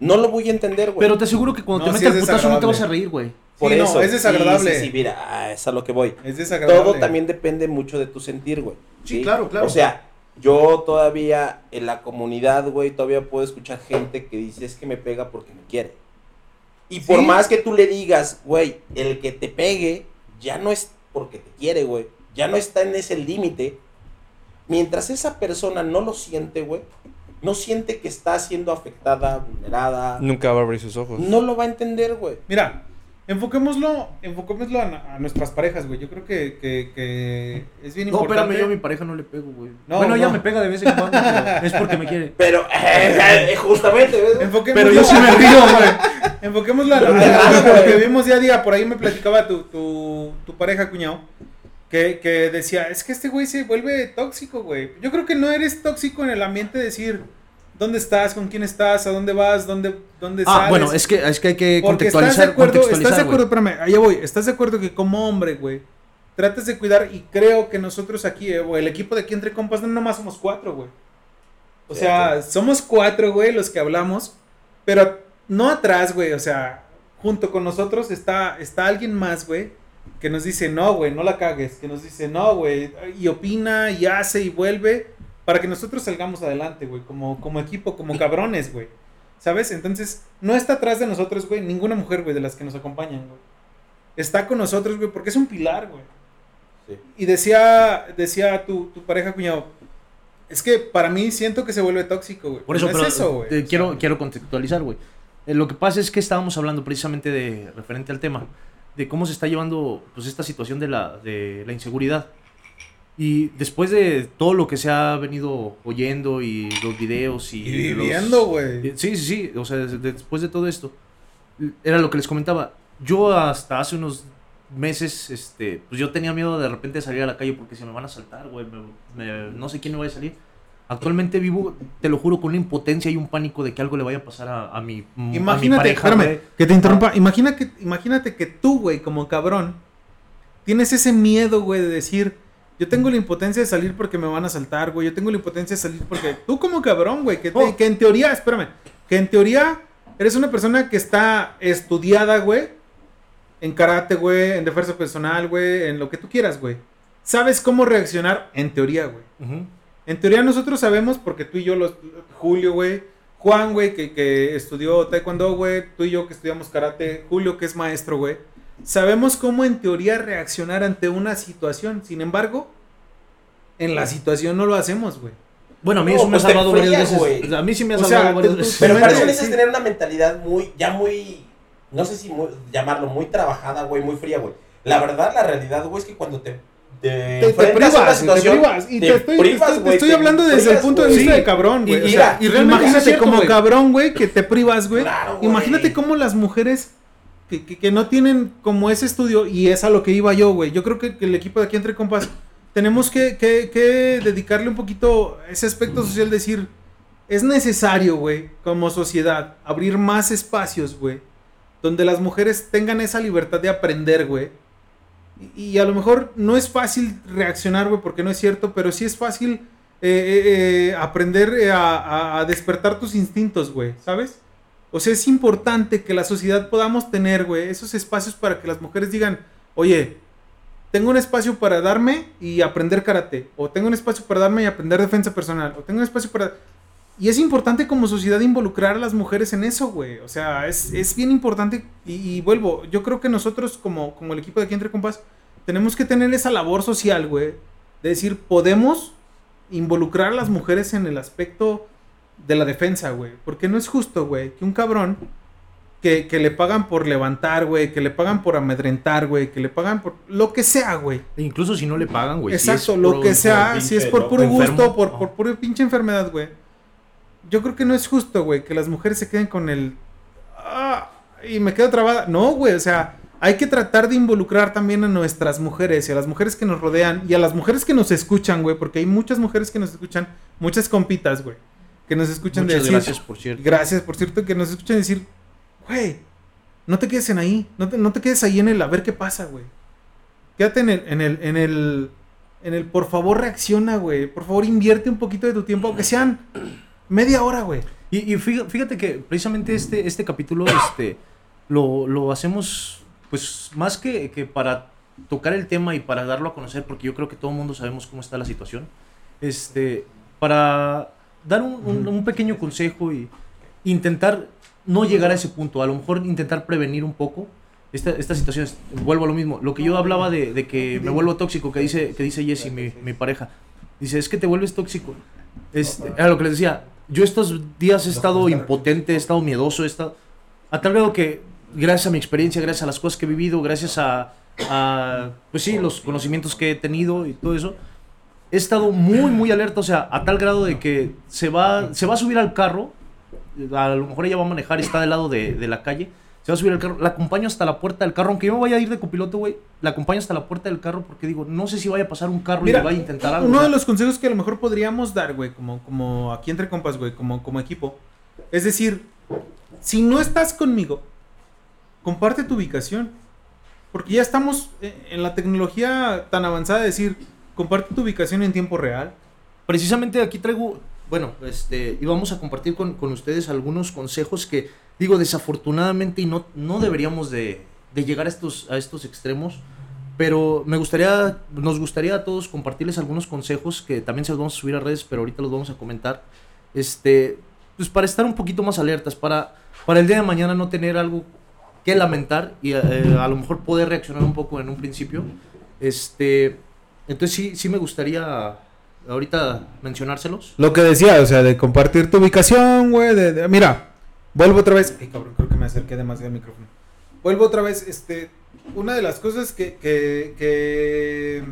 no lo voy a entender, güey. Pero te aseguro que cuando No, te sí mete es el putazo no te vas a reír, güey. Por Sí, no, es desagradable. Sí, sí, sí, mira, ah, es a lo que voy. Es desagradable. Todo también depende mucho de tu sentir, güey. Sí, claro, claro. O sea, yo todavía en la comunidad, güey, todavía puedo escuchar gente que dice es que me pega porque me quiere. Y por más que tú le digas, güey, el que te pegue ya no es porque te quiere, güey. Ya no está en ese límite. Mientras esa persona no lo siente, güey, no siente que está siendo afectada, vulnerada, Nunca va a abrir sus ojos. no lo va a entender, güey. Mira, enfoquémoslo, enfoquémoslo a, a nuestras parejas, güey. Yo creo que, que, que es bien No, importante. espérame, yo a mi pareja no le pego, güey. No, bueno, ella no. me pega de vez en cuando, pero es porque me quiere. Pero, eh, justamente, ¿ves? Pero yo sí me río, güey. Enfoquémoslo a, lo- a que vimos día a día. Por ahí me platicaba tu, tu, tu pareja, cuñado. Que, que decía, es que este güey se vuelve tóxico, güey. Yo creo que no eres tóxico en el ambiente de decir dónde estás, con quién estás, a dónde vas, dónde, dónde Ah, sales. bueno, es que, es que hay que Porque estás de contextualizar. acuerdo, estás de contextualizar, acuerdo, espérame, allá voy, estás de acuerdo que como hombre, güey, tratas de cuidar y creo que nosotros aquí, eh, güey, el equipo de aquí entre compas, no nomás somos cuatro, güey. O Sí, sea, somos cuatro, güey, los que hablamos, pero no atrás, güey, o sea, junto con nosotros está, está alguien más, güey, que nos dice, no, güey, no la cagues, que nos dice, no, güey, y opina, y hace, y vuelve, para que nosotros salgamos adelante, güey, como, como equipo, como cabrones, güey. ¿Sabes? Entonces, no está atrás de nosotros, güey, ninguna mujer, güey, de las que nos acompañan, güey. Está con nosotros, güey, porque es un pilar, güey. Sí. Y decía, decía tu, tu pareja, cuñado, es que para mí siento que se vuelve tóxico, güey. Por eso, no pero es eso, güey. sea, quiero, quiero contextualizar, güey. Eh, lo que pasa es que estábamos hablando precisamente de, referente al tema, de cómo se está llevando pues esta situación de la, de la inseguridad. Y después de todo lo que se ha venido oyendo y los videos y... Y viviendo, güey. Eh, Sí, sí, sí. O sea, des- después de todo esto, era lo que les comentaba. Yo hasta hace unos meses, este, pues yo tenía miedo de repente salir a la calle porque se me van a saltar, güey. no sé quién me vaya a salir. Actualmente vivo, te lo juro, con una impotencia y un pánico de que algo le vaya a pasar a, a mi, a mi Imagínate, pareja, espérame, que te interrumpa. Imagina que, imagínate que tú, güey, como cabrón, tienes ese miedo, güey, de decir, yo tengo la impotencia de salir porque me van a saltar, güey. Yo tengo la impotencia de salir porque tú como cabrón, güey, que, te- Oh. que en teoría, espérame, que en teoría eres una persona que está estudiada, güey, en karate, güey, en defensa personal, güey, en lo que tú quieras, güey. Sabes cómo reaccionar en teoría, güey. En teoría nosotros sabemos, porque tú y yo, los, Julio, güey, Juan, güey, que, que estudió taekwondo, güey, tú y yo que estudiamos karate, Julio que es maestro, güey, sabemos cómo en teoría reaccionar ante una situación. Sin embargo, en la situación no lo hacemos, güey. Bueno, a mí No, eso me ha pues salvado varias veces. güey. A mí sí me ha O sea, salvado varias veces. Pero para eso necesitas tener una mentalidad muy, ya muy, no sé si muy- llamarlo, muy trabajada, güey, muy fría, güey. La verdad, la realidad, güey, es que cuando te, te, Te, te enfrentas a una privas, te privas. Y te, te estoy, privas, te estoy- te güey, estoy te hablando desde el punto de vista Sí. de cabrón, güey. Y O mira, sea, y realmente es imagínate cierto, como cabrón, güey, que te privas, güey. Claro, güey. Imagínate cómo las mujeres que, que- que no tienen como ese estudio, y es a lo que iba yo, güey. Yo creo que, el equipo de aquí entre compas tenemos que, dedicarle un poquito ese aspecto social, decir, es necesario, güey, como sociedad, abrir más espacios, güey, donde las mujeres tengan esa libertad de aprender, güey. Y, a lo mejor no es fácil reaccionar, güey, porque no es cierto, pero sí es fácil eh, eh, eh, aprender a, a- a despertar tus instintos, güey, ¿sabes? O sea, es importante que la sociedad podamos tener, güey, esos espacios para que las mujeres digan, oye, tengo un espacio para darme y aprender karate, o tengo un espacio para darme y aprender defensa personal, o tengo un espacio para... Y es importante como sociedad involucrar a las mujeres en eso, güey. O sea, es, es bien importante. Y, y vuelvo, yo creo que nosotros como, como el equipo de aquí entre compas, tenemos que tener esa labor social, güey. De decir, podemos involucrar a las mujeres en el aspecto de la defensa, güey. Porque no es justo, güey, que un cabrón que, que le pagan por levantar, güey, que le pagan por amedrentar, güey, que le pagan por lo que sea, güey. E incluso si no le pagan, güey. Exacto, lo que sea, si es por puro enfermo. gusto, por, por pura pinche enfermedad, güey. Yo creo que no es justo, güey, que las mujeres se queden con el... "Ah", y me quedo trabada. No, güey, o sea, hay que tratar de involucrar también a nuestras mujeres y a las mujeres que nos rodean y a las mujeres que nos escuchan, güey, porque hay muchas mujeres que nos escuchan, muchas compitas, güey, que nos escuchan Muchas decir... gracias, por cierto. Gracias, por cierto, que nos escuchan decir, güey, no te quedes en ahí, no te, no te quedes ahí en el a ver qué pasa, güey. Quédate en el, en el, en el, en el, por favor reacciona, güey. Por favor invierte un poquito de tu tiempo, aunque sean media hora, güey. Y, y fíjate, que precisamente este, este capítulo este, lo, lo hacemos, pues, más que, que para tocar el tema y para darlo a conocer, porque yo creo que todo el mundo sabemos cómo está la situación, este, para dar un, un- un pequeño consejo y intentar no llegar a ese punto, a lo mejor intentar prevenir un poco. Esta, esta situación. Vuelvo a lo mismo, lo que yo hablaba de, de que me vuelvo tóxico, que dice, que dice Jessie, mi, mi pareja, dice, es que te vuelves tóxico. Este, era lo que les decía, yo estos días he estado impotente, he estado miedoso, he estado... A tal grado que, gracias a mi experiencia, gracias a las cosas que he vivido, gracias a, a, pues sí, los conocimientos que he tenido y todo eso, he estado muy, muy alerta, o sea, a tal grado de que se va, se va a subir al carro, a lo mejor ella va a manejar está del lado de, de la calle, se va a subir al carro, la acompaño hasta la puerta del carro, aunque yo me vaya a ir de copiloto, güey, la acompaño hasta la puerta del carro porque digo, no sé si vaya a pasar un carro y le vaya a intentar algo. uno o sea, de los consejos que a lo mejor podríamos dar, güey, como, como aquí entre compas, güey, como, como equipo, es decir, si no estás conmigo, comparte tu ubicación. Porque ya estamos eh, en la tecnología tan avanzada de decir, comparte tu ubicación en tiempo real. precisamente aquí traigo, bueno, este, y vamos a compartir con, con ustedes algunos consejos que, digo, desafortunadamente y no, no deberíamos de, de llegar a estos, a estos extremos, pero me gustaría, nos gustaría a todos compartirles algunos consejos que también se los vamos a subir a redes, pero ahorita los vamos a comentar, este, pues para estar un poquito más alertas, para, para el día de mañana no tener algo que lamentar y eh, a lo mejor poder reaccionar un poco en un principio, este, entonces sí, sí me gustaría ahorita mencionárselos. Lo que decía, o sea, de compartir tu ubicación, güey, de, de- mira, vuelvo otra vez. Ay, cabrón, creo que me acerqué demasiado al micrófono. Vuelvo otra vez, este, una de las cosas que, que, que,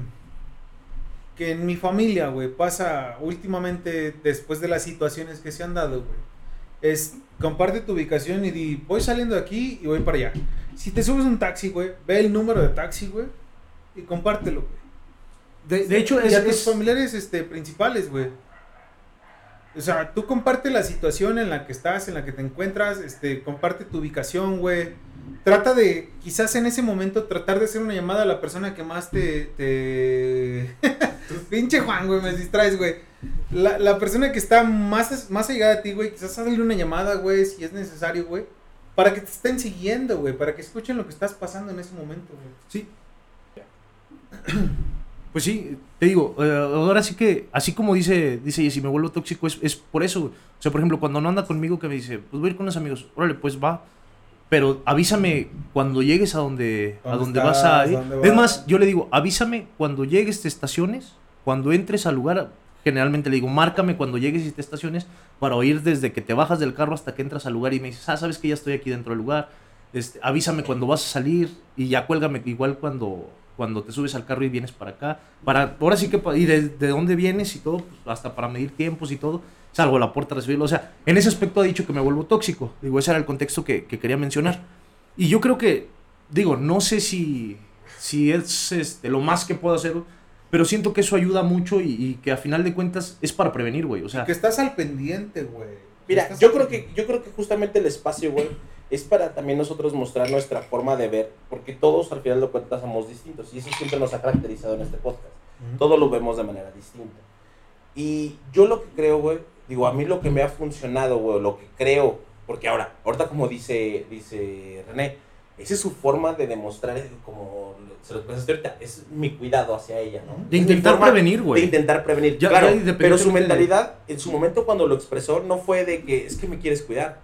que en mi familia, güey, pasa últimamente después de las situaciones que se han dado, güey, es comparte tu ubicación y di, voy saliendo de aquí y voy para allá. Si te subes un taxi, güey, ve el número de taxi, güey, y compártelo, güey. De, de hecho, es, y a tus es- familiares este, principales, güey. O sea, tú comparte la situación en la que estás, en la que te encuentras, este, comparte tu ubicación, güey. Trata de, quizás en ese momento, tratar de hacer una llamada a la persona que más te... te... [laughs] Pinche Juan, güey, me distraes, güey. La, la persona que está más, más allegada a ti, güey, quizás hazle una llamada, güey, si es necesario, güey. Para que te estén siguiendo, güey, para que escuchen lo que estás pasando en ese momento, güey. Sí. [clears throat] Pues sí, te digo, eh, ahora sí que, así como dice, dice, y si me vuelvo tóxico, es, es por eso. güey. O sea, por ejemplo, cuando no anda conmigo, que me dice, pues voy a ir con unos amigos, órale, pues va. Pero avísame cuando llegues a donde, a ¿Dónde donde vas a ir. ¿Dónde Es más, yo le digo, avísame cuando llegues, te estaciones, cuando entres al lugar. Generalmente le digo, márcame cuando llegues y te estaciones para oír desde que te bajas del carro hasta que entras al lugar y me dices, ah, sabes que ya estoy aquí dentro del lugar. Este, avísame cuando vas a salir y ya cuélgame igual cuando, cuando te subes al carro y vienes para acá. Para, ahora sí que, y de, de dónde vienes y todo, pues, hasta para medir tiempos y todo, salgo a la puerta a recibirlo. O sea, en ese aspecto ha dicho que me vuelvo tóxico. Digo, ese era el contexto que, que quería mencionar. Y yo creo que, digo, no sé si, si es este, lo más que puedo hacer, pero siento que eso ayuda mucho y, y que a final de cuentas es para prevenir, güey. O sea, que estás al pendiente, güey. Mira, yo creo que yo creo que justamente el espacio, güey, es para también nosotros mostrar nuestra forma de ver, porque todos al final de cuentas somos distintos y eso siempre nos ha caracterizado en este podcast. Ujú. Todo lo vemos de manera distinta. Y yo lo que creo, güey, digo, a mí lo que me ha funcionado, güey, lo que creo, Porque ahora, ahorita como dice, dice René, esa es su forma de demostrar, como se lo expresaste ahorita, es mi cuidado hacia ella, ¿no? De Es intentar prevenir, De güey. intentar prevenir, Ya- claro. ya pero su de- mentalidad, en su momento cuando lo expresó, no fue de que es que me quieres cuidar.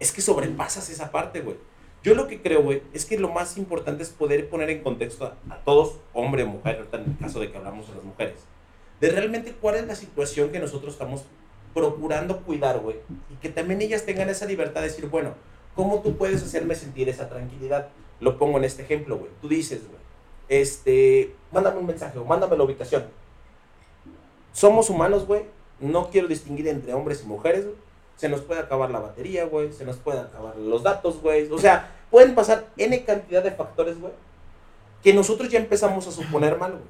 Es que sobrepasas esa parte, güey. Yo lo que creo, güey, es que lo más importante es poder poner en contexto a, todos, hombre o mujer, en el caso de que hablamos de las mujeres, de realmente cuál es la situación que nosotros estamos procurando cuidar, güey. Y que también ellas tengan esa libertad de decir, bueno, ¿cómo tú puedes hacerme sentir esa tranquilidad? Lo pongo en este ejemplo, güey. Tú dices, güey, este, mándame un mensaje o mándame la ubicación. Somos humanos, güey. No quiero distinguir entre hombres y mujeres, güey. Se nos puede acabar la batería, güey. Se nos pueden acabar los datos, güey. O sea, pueden pasar N cantidad de factores, güey. Que nosotros ya empezamos a suponer mal, güey.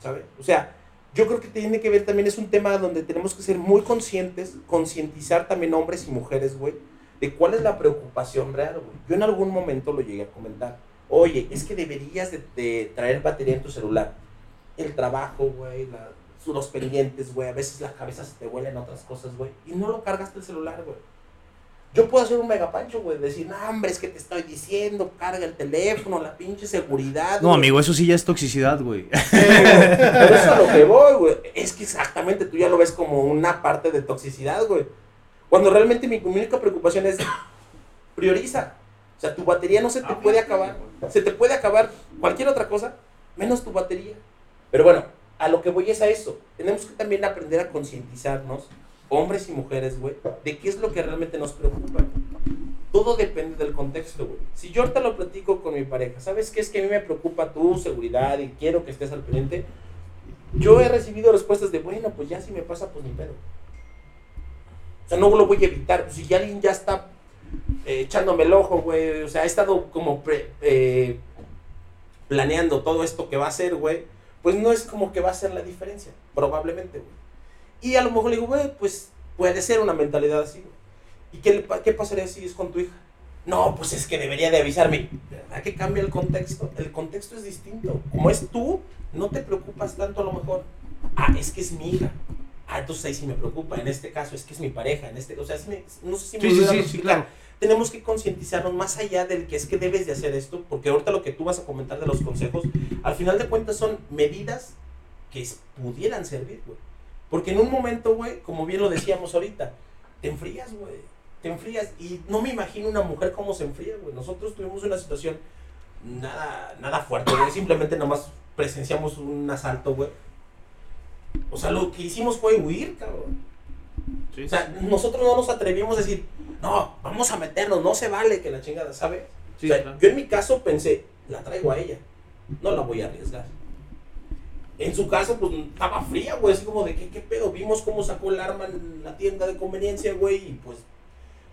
¿Sabes? O sea, yo creo que tiene que ver también, es un tema donde tenemos que ser muy conscientes, concientizar también hombres y mujeres, güey, de cuál es la preocupación real, güey. Yo en algún momento lo llegué a comentar. Oye, es que deberías de, de traer batería en tu celular. El trabajo, güey, la- los pendientes, güey. A veces la cabeza se te vuela en otras cosas, güey. Y no lo cargaste el celular, güey. Yo puedo hacer un megapancho, güey. Decir, no, hombre, es que te estoy diciendo, carga el teléfono, la pinche seguridad. No, güey". amigo, eso sí ya es toxicidad, güey. Pero eso es a lo que voy, güey. Es que exactamente tú ya lo ves como una parte de toxicidad, güey. Cuando realmente mi única preocupación es prioriza. O sea, tu batería no se te puede acabar. Se te puede acabar cualquier otra cosa, menos tu batería. Pero bueno, a lo que voy es a eso. Tenemos que también aprender a concientizarnos, hombres y mujeres, güey, de qué es lo que realmente nos preocupa. Todo depende del contexto, güey. Si yo ahorita lo platico con mi pareja, ¿sabes qué es que a mí me preocupa tu seguridad y quiero que estés al pendiente? Yo he recibido respuestas de, bueno, pues ya si me pasa, pues ni pedo. O sea, no lo voy a evitar. Si ya alguien ya está eh, echándome el ojo, güey, o sea, ha estado como pre- eh, planeando todo esto que va a hacer, güey, pues no es como que va a ser la diferencia, probablemente, güey. Y a lo mejor le digo, güey, pues puede ser una mentalidad así, güey. ¿Y qué, qué pasaría si es con tu hija? No, pues es que debería de avisarme. ¿Verdad que cambia el contexto? El contexto es distinto. Como es tú, no te preocupas tanto a lo mejor. Ah, es que es mi hija. Ah, entonces ahí sí me preocupa. En este caso es que es mi pareja. En este, o sea, sí me- no sé si me Sí, sí, sí, claro. Tenemos que concientizarnos más allá del que es que debes de hacer esto, porque ahorita lo que tú vas a comentar de los consejos, al final de cuentas son medidas que pudieran servir, güey. Porque en un momento, güey, como bien lo decíamos ahorita, te enfrías, güey. Te enfrías. Y no me imagino una mujer cómo se enfría, güey. Nosotros tuvimos una situación nada, nada fuerte, güey. Simplemente nomás presenciamos un asalto, güey. O sea, lo que hicimos fue huir, cabrón. O sea, nosotros no nos atrevimos a decir, no, vamos a meternos, no se vale que la chingada, ¿sabes? Sí, o sea, claro. yo en mi caso pensé, la traigo a ella, no la voy a arriesgar. En su caso, pues estaba fría, güey, así como de ¿qué, qué pedo. Vimos cómo sacó el arma en la tienda de conveniencia, güey, y pues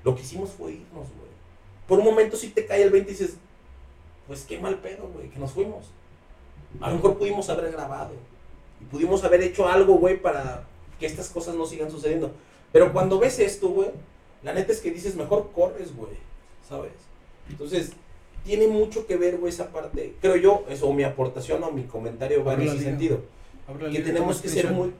lo que hicimos fue irnos, güey. Por un momento sí te cae el 20 y dices, pues qué mal pedo, güey, que nos fuimos. A lo mejor pudimos haber grabado y pudimos haber hecho algo, güey, para que estas cosas no sigan sucediendo. Pero cuando ves esto, güey, la neta es que dices, mejor corres, güey, ¿sabes? Entonces, tiene mucho que ver, güey, esa parte. Creo yo, eso, o mi aportación o mi comentario va en ese sentido. Que tenemos que ser muy...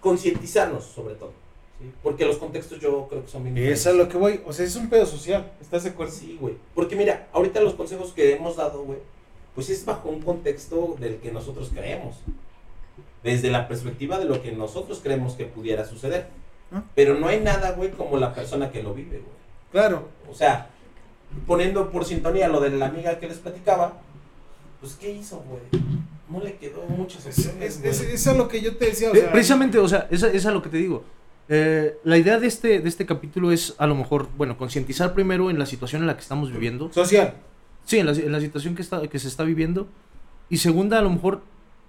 concientizarnos, sobre todo. ¿sí? Porque los contextos yo creo que son bien eso es a lo que voy. O sea, es un pedo social. ¿Estás de acuerdo? Sí, güey. Porque mira, ahorita los consejos que hemos dado, güey, pues es bajo un contexto del que nosotros creemos. Desde la perspectiva de lo que nosotros creemos que pudiera suceder. Ah. Pero no hay nada, güey, como la persona que lo vive, güey. Claro. O sea, poniendo por sintonía lo de la amiga que les platicaba, pues ¿qué hizo, güey? No le quedó muchas Es, opciones, es, es, es a lo que yo te decía. O Eh, sea, precisamente, o sea, esa es a lo que te digo. Eh, la idea de este, de este capítulo es, a lo mejor, bueno, concientizar primero en la situación en la que estamos viviendo. Social. Sí, en la, en la situación que, está, que se está viviendo. Y segunda, a lo mejor,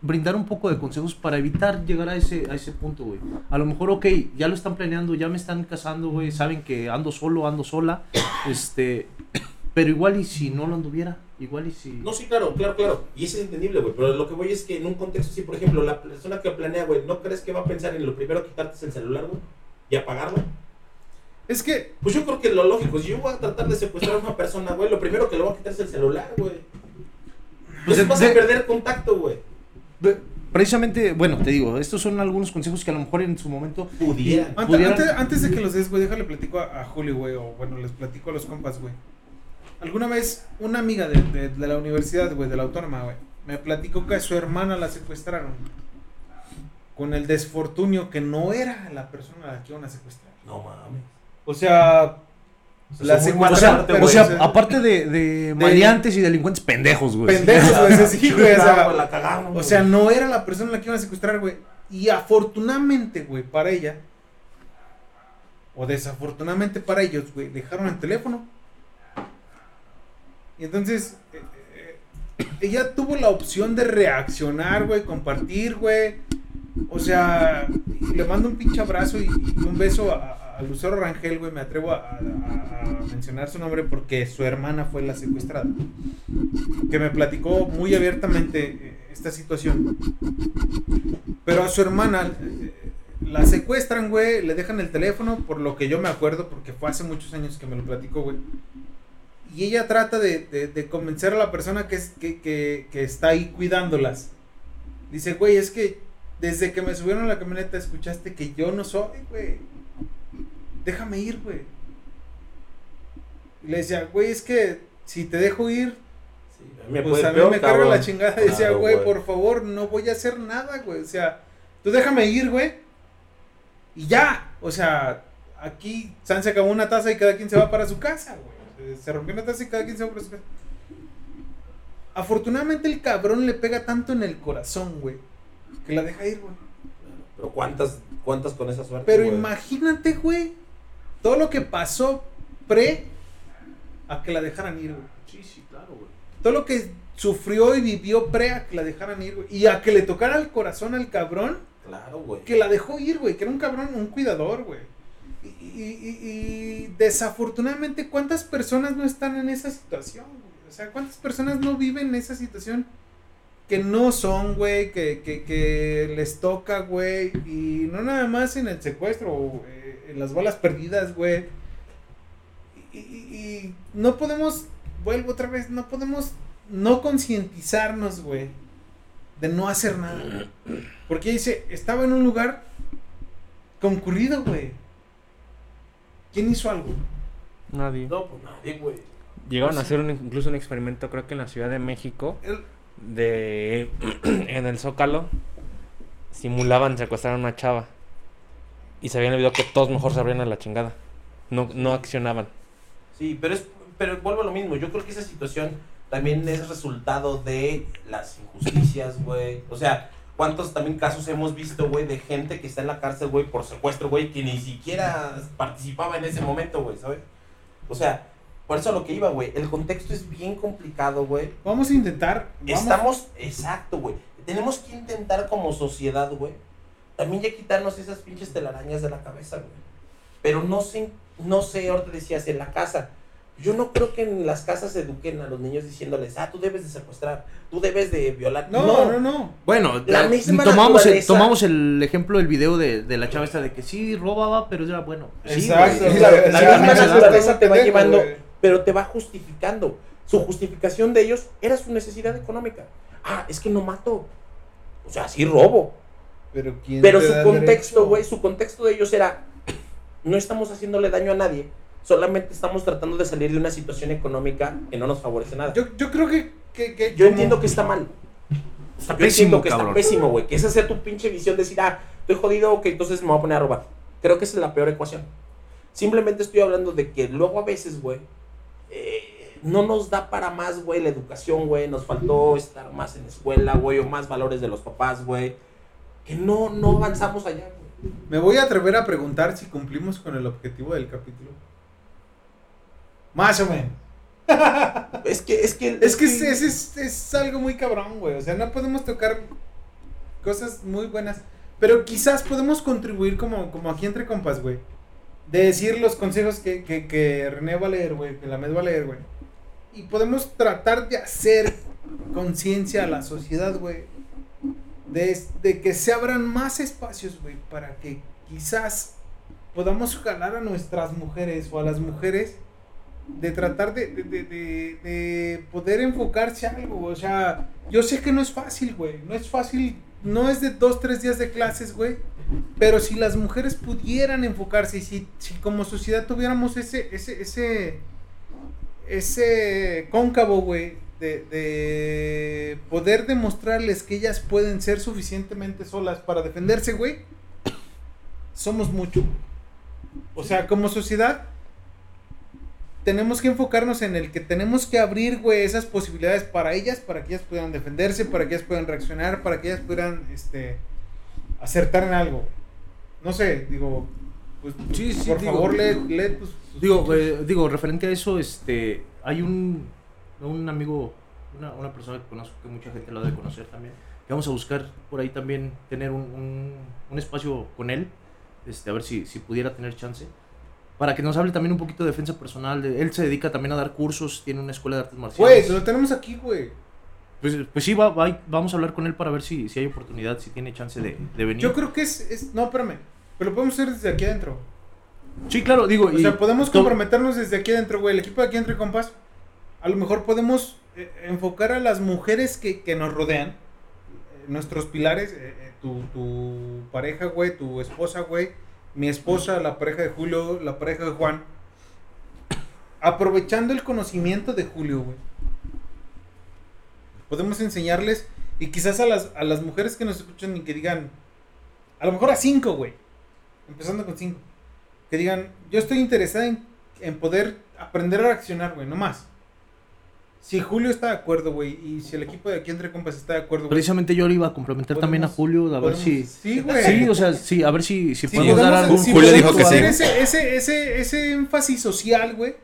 brindar un poco de consejos para evitar llegar a ese, a ese punto, güey. A lo mejor, ok, ya lo están planeando, ya me están casando, güey. Saben que ando solo, ando sola. [coughs] Este, [coughs] pero igual y si no lo anduviera, igual y si... No, sí, claro, claro, claro. Y eso es entendible, güey. Pero lo que voy es que en un contexto así, por ejemplo, la persona que planea, güey, ¿no crees que va a pensar en lo primero quitarte es el celular, güey? Y apagarlo. Es que Pues yo creo que lo lógico, si yo voy a tratar de secuestrar a una persona, güey, lo primero que le voy a quitar es el celular, güey. Pues De- vas de- a perder contacto, güey. Precisamente, bueno, te digo, estos son algunos consejos que a lo mejor en su momento Pudieran. Ante- pudieran- Antes, antes de que los des, güey, déjale platico a, a Julio, güey, o bueno, les platico a los compas, güey. Alguna vez una amiga de, de- de la universidad, güey, de la autónoma, güey, me platicó que a su hermana la secuestraron. Con el desfortunio que no era la persona a la que iban a secuestrar. No mames. O sea, la O sea, pero o aparte de, de maleantes y delincuentes pendejos, güey. pendejos, güey, sí, güey, o sea, la cagaron. O sea, güey. no era la persona a la que iban a secuestrar, güey. Y afortunadamente, güey, para ella, o desafortunadamente para ellos, güey, dejaron el teléfono. Y entonces, eh, eh, ella tuvo la opción de reaccionar, güey, compartir, güey. O sea, le mando un pinche abrazo y, y un beso a, a Lucero Rangel, güey. Me atrevo a, mencionar su nombre porque su hermana fue la secuestrada. Que me platicó muy abiertamente eh, esta situación. Pero a su hermana eh, la secuestran, güey. Le dejan el teléfono, por lo que yo me acuerdo, porque fue hace muchos años que me lo platicó, güey. Y ella trata de, convencer a la persona que- que está ahí cuidándolas. Dice, güey, es que desde que me subieron a la camioneta escuchaste que yo no soy, güey. Déjame ir, güey. Y le decía, güey, es que si te dejo ir, Sí, a mí me pues puede a mí peor, me carga la chingada. Y decía, Claro, güey, por favor, no voy a hacer nada, güey. O sea, tú déjame ir, güey. Y ya. O sea, aquí San se acabó una taza y cada quien se va para su casa, güey. Se rompió una taza y cada quien se va para su casa. Afortunadamente el cabrón le pega tanto en el corazón, güey. Que la deja ir, güey. Pero ¿cuántas, cuántas con esa suerte? Pero güey? imagínate, güey. Todo lo que pasó pre a que la dejaran ir, güey. Sí, sí, claro, güey. todo lo que sufrió y vivió pre a que la dejaran ir, güey. Y a que le tocara el corazón al cabrón Claro, güey. que la dejó ir, güey. Que era un cabrón, un cuidador, güey. Y, y- y- desafortunadamente, ¿cuántas personas no están en esa situación, güey? O sea, ¿cuántas personas no viven en esa situación? Que no son, güey, que, que, que les toca, güey. Y no nada más en el secuestro, eh, en las balas perdidas, güey. Y, y- y no podemos, vuelvo otra vez, no podemos no concientizarnos, güey, de no hacer nada. Porque dice, estaba en un lugar concurrido, güey. ¿Quién hizo algo? Nadie. No, pues nadie, güey. Llegaron a hacer un- incluso un experimento, creo que en la Ciudad de México, El- de [clears throat] en el Zócalo, simulaban secuestrar a una chava. Y se habían olvidado que todos mejor se abrían a la chingada. No, no accionaban. Sí, pero es, pero vuelvo a lo mismo. Yo creo que esa situación también es resultado de las injusticias, güey. O sea, ¿cuántos también casos hemos visto, güey, de gente que está en la cárcel, güey, por secuestro, güey, que ni siquiera participaba en ese momento, güey, ¿sabes? O sea, por eso a lo que iba, güey. El contexto es bien complicado, güey. Vamos a intentar. vamos- Estamos, exacto, güey. Tenemos que intentar como sociedad, güey, también ya quitarnos esas pinches telarañas de la cabeza, güey. Pero no sé, no sé, ahorita decías, en la casa. Yo no creo que en las casas eduquen a los niños diciéndoles, ah, tú debes de secuestrar, tú debes de violar. No, no, no. Bueno, La misma tomamos, el, tomamos el ejemplo del video de, de la chava esta de que sí robaba, pero era bueno. Sí, Exacto. güey. Sí, la, la Sí, misma naturaleza te va llevando, güey. pero te va justificando. Su justificación de ellos era su necesidad económica. Ah, es que no mato. O sea, sí robo. Pero, ¿quién Pero te su contexto, güey, su contexto de ellos era, no estamos haciéndole daño a nadie, solamente estamos tratando de salir de una situación económica que no nos favorece nada. Yo, Yo, yo creo que. que, que como- entiendo que está mal. Está Yo pésimo, entiendo que cabrón. está pésimo, güey. Que esa sea tu pinche visión de decir, ah, estoy jodido, ok, entonces me voy a poner a robar. Creo que esa es la peor ecuación. Simplemente estoy hablando de que luego a veces, güey, eh, no nos da para más, güey, la educación, güey. Nos faltó estar más en la escuela, güey, o más valores de los papás, güey. Que no, no avanzamos allá, güey. Me voy a atrever a preguntar si cumplimos con el objetivo del capítulo. Más o menos. [laughs] Es que, es que, Es que es, es, es- es algo muy cabrón, güey. O sea, no podemos tocar cosas muy buenas. Pero quizás podemos contribuir como, como aquí entre compas, güey. De decir los consejos que, que, que René va a leer, güey. Que la Med va a leer, güey. Y podemos tratar de hacer conciencia a la sociedad, güey. De, de que se abran más espacios, güey. Para que quizás podamos jalar a nuestras mujeres o a las mujeres de tratar de, de, de- de- de poder enfocarse a algo. O sea, yo sé que no es fácil, güey. No es fácil no es de dos, tres días de clases, güey. Pero si las mujeres pudieran enfocarse y si, si como sociedad tuviéramos ese, ese, ese, ese cóncavo, güey, de, de poder demostrarles que ellas pueden ser suficientemente solas para defenderse, güey, somos mucho. O sea, como sociedad, tenemos que enfocarnos en el que tenemos que abrir, güey, esas posibilidades para ellas, para que ellas puedan defenderse, para que ellas puedan reaccionar, para que ellas puedan, este, acertar en algo. No sé, digo, pues, Sí, sí, por digo- favor, lee, lee tus- tus Digo, eh, digo, referente a eso, este, hay un, un amigo, una, una persona que conozco que mucha gente lo debe conocer también, que vamos a buscar por ahí también tener un, un, un espacio con él, este, a ver si, si pudiera tener chance, para que nos hable también un poquito de defensa personal. él se dedica también a dar cursos, tiene una escuela de artes Güey, marciales. lo tenemos aquí, güey. Pues, pues sí, va, va- vamos a hablar con él para ver si, si hay oportunidad, si tiene chance de, de venir. Yo creo que es, es- No, espérame. Pero lo podemos hacer desde aquí adentro. Sí, claro, digo. O y sea, podemos comprometernos desde aquí adentro, güey. El equipo de aquí adentro, compas. A lo mejor podemos eh, enfocar a las mujeres que, nos rodean. eh, nuestros pilares. eh, tu, tu pareja, güey. Tu esposa, güey. Mi esposa, la pareja de Julio, la pareja de Juan. Aprovechando el conocimiento de Julio, güey. Podemos enseñarles. Y quizás a las, a las mujeres que nos escuchan y que digan. A lo mejor a cinco, güey. Empezando con cinco. Que digan, yo estoy interesada en, en poder aprender a reaccionar, güey, no más. Si Julio está de acuerdo, güey, y si el equipo de aquí entre compas está de acuerdo, güey. Precisamente yo le iba a complementar también a Julio, a ver si... Sí, güey. Sí, o sea, sí, a ver si, si Sí, podemos dar algún sí, Julio dijo que sí. Ese, ese, ese, ese énfasis social, güey.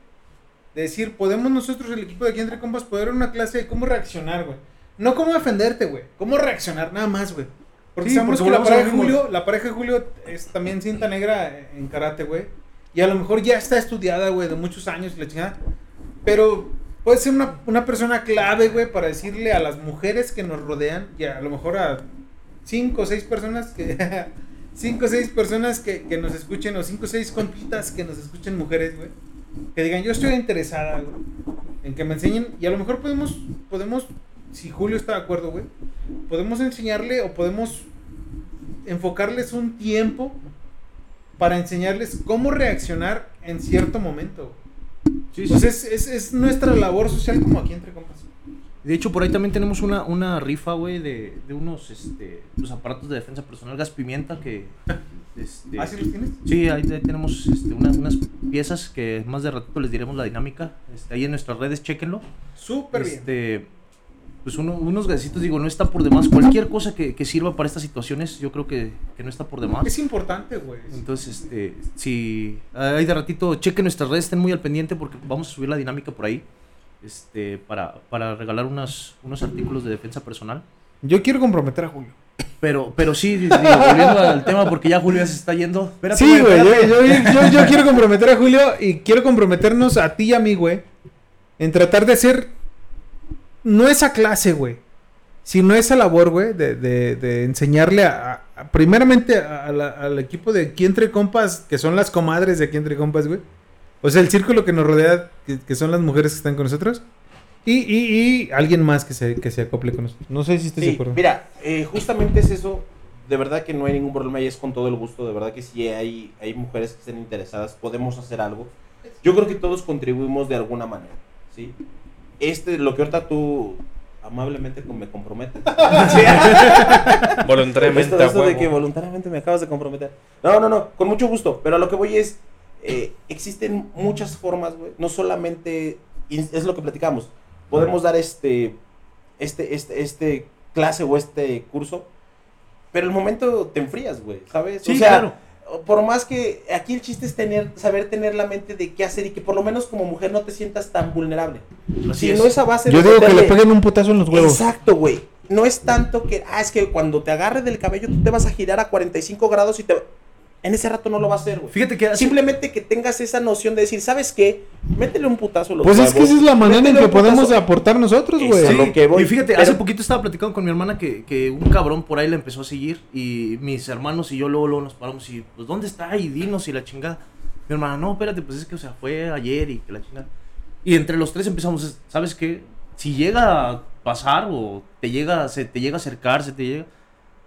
De decir, podemos nosotros, el equipo de aquí entre compas, poder una clase de cómo reaccionar, güey. No cómo defenderte, güey. Cómo reaccionar, nada más, güey. Porque Sí, sabemos porque que la pareja, de. Julio, la pareja de Julio es también cinta negra en karate, güey. Y a lo mejor ya está estudiada, güey, de muchos años y la chingada. Pero puede ser una, una persona clave, güey, para decirle a las mujeres que nos rodean, y a lo mejor a cinco o seis personas que. [laughs] cinco o seis personas que, que nos escuchen, o cinco o seis compitas que nos escuchen mujeres, güey. Que digan, yo estoy interesada, güey, en que me enseñen. Y a lo mejor podemos, podemos, si Julio está de acuerdo, güey, podemos enseñarle o podemos enfocarles un tiempo para enseñarles cómo reaccionar en cierto momento. Sí, sí. Pues es, es, es nuestra labor social como aquí entre compas. De hecho, por ahí también tenemos una, una rifa, güey, de, de unos este, los aparatos de defensa personal gas pimienta que... [laughs] Este, ¿Ah, sí los tienes? Sí, ahí te- tenemos este, unas, unas piezas que más de ratito les diremos la dinámica. Este, ahí en nuestras redes, chéquenlo. Súper bien. Pues uno- unos gasitos, digo, no está por demás. Cualquier cosa que, que sirva para estas situaciones, yo creo que, que no está por demás. Es importante, güey. Entonces, este, si hay de ratito, chequen nuestras redes, estén muy al pendiente porque vamos a subir la dinámica por ahí. Este, para, para regalar unos, unos artículos de defensa personal. Yo quiero comprometer a Julio. Pero, pero sí, digo, volviendo al tema, porque ya Julio ya se está yendo. Espérate, Sí, güey, yo, espérate. yo- yo- yo quiero comprometer a Julio y quiero comprometernos a ti y a mí, güey, en tratar de hacer no esa clase, güey, sino esa labor, güey, de, de- de enseñarle a, a- primeramente a- a la- al equipo de aquí entre compas, que son las comadres de aquí entre compas, güey. O sea, el círculo que nos rodea, que, que son las mujeres que están con nosotros. Y, y, y alguien más que se, que se acople con nosotros. No sé si estás de Sí, acuerdo. mira, eh, justamente es eso. De verdad que no hay ningún problema y es con todo el gusto. De verdad que si hay, hay mujeres que estén interesadas, podemos hacer algo. Yo creo que todos contribuimos de alguna manera, ¿sí? Este, lo que ahorita tú amablemente me comprometes. [laughs] Voluntariamente Esto, esto de que voluntariamente me acabas de comprometer. No, no, no, con mucho gusto. Pero a lo que voy es, eh, existen muchas formas, güey. No solamente, es lo que platicamos. Podemos dar este, este, este, este clase o este curso, pero el momento te enfrías, güey, ¿sabes? Sí, o sea, claro. Por más que aquí el chiste es tener, saber tener la mente de qué hacer y que por lo menos como mujer no te sientas tan vulnerable. Así si es. no es a base Yo de digo que le peguen un putazo en los huevos. Exacto, güey. No es tanto que, ah, es que cuando te agarre del cabello tú te vas a girar a 45 grados y te... En ese rato no lo va a hacer, güey. Fíjate que hace- Simplemente que tengas esa noción de decir, ¿sabes qué? Métele un putazo a los Pues es que esa es la manera en que podemos putazo- aportar nosotros, güey. Y fíjate, Pero- hace poquito estaba platicando con mi hermana que, que un cabrón por ahí la empezó a seguir y mis hermanos y yo luego, luego nos paramos y, pues, ¿dónde está? Y dinos y la chingada. Mi hermana, no, espérate, pues es que, o sea, fue ayer y que la chingada. Y entre los tres empezamos, ¿sabes qué? Si llega a pasar o te llega, se te llega a acercar, se te llega,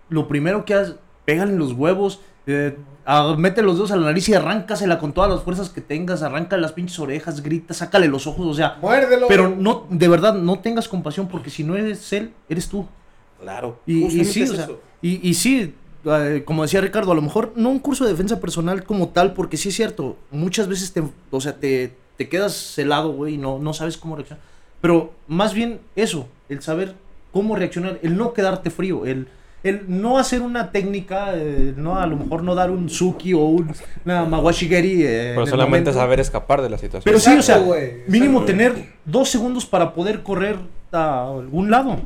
lo primero que haces, pégale en los huevos, eh, ah, mete los dedos a la nariz y arráncasela con todas las fuerzas que tengas, arranca las pinches orejas, grita, sácale los ojos, o sea, Muérdelo. pero no, de verdad, no tengas compasión porque si no eres él, eres tú. Claro. Y, sí, es o sea, y sí, eh, como decía Ricardo, a lo mejor no un curso de defensa personal como tal, porque sí es cierto, muchas veces te, o sea, te, te quedas helado, güey, y no, no sabes cómo reaccionar. Pero más bien eso, el saber cómo reaccionar, el no quedarte frío, el, el no hacer una técnica, eh, no a lo mejor no dar un suki o un, una mawashigeri. eh, Pero solamente saber escapar de la situación. Pero sí, o sea, güey, mínimo exacto. tener dos segundos para poder correr a algún lado.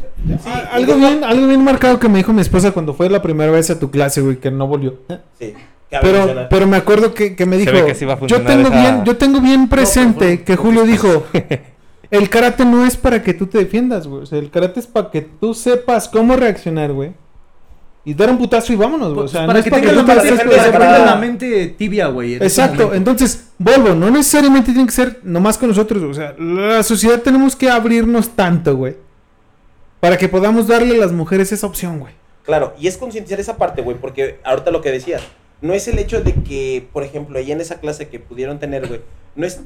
Ah, algo, bien, algo bien marcado que me dijo mi esposa cuando fue la primera vez a tu clase, güey, que no volvió. Sí. Pero, pero me acuerdo que, que me dijo, ve que sí va a yo tengo esa- bien, yo tengo bien presente que Julio dijo, [laughs] el karate no es para que tú te defiendas, güey, o sea, el karate es para que tú sepas cómo reaccionar, güey. Y dar un putazo y vámonos, güey. O sea, para no es que que la, para la mente tibia, güey. ese Exacto, entonces, vuelvo, no necesariamente tiene que ser nomás con nosotros, o sea, la sociedad tenemos que abrirnos tanto, güey, para que podamos darle a las mujeres esa opción, güey. Claro, y es concientizar esa parte, güey, porque ahorita lo que decías, no es el hecho de que, por ejemplo, ahí en esa clase que pudieron tener, güey, no es,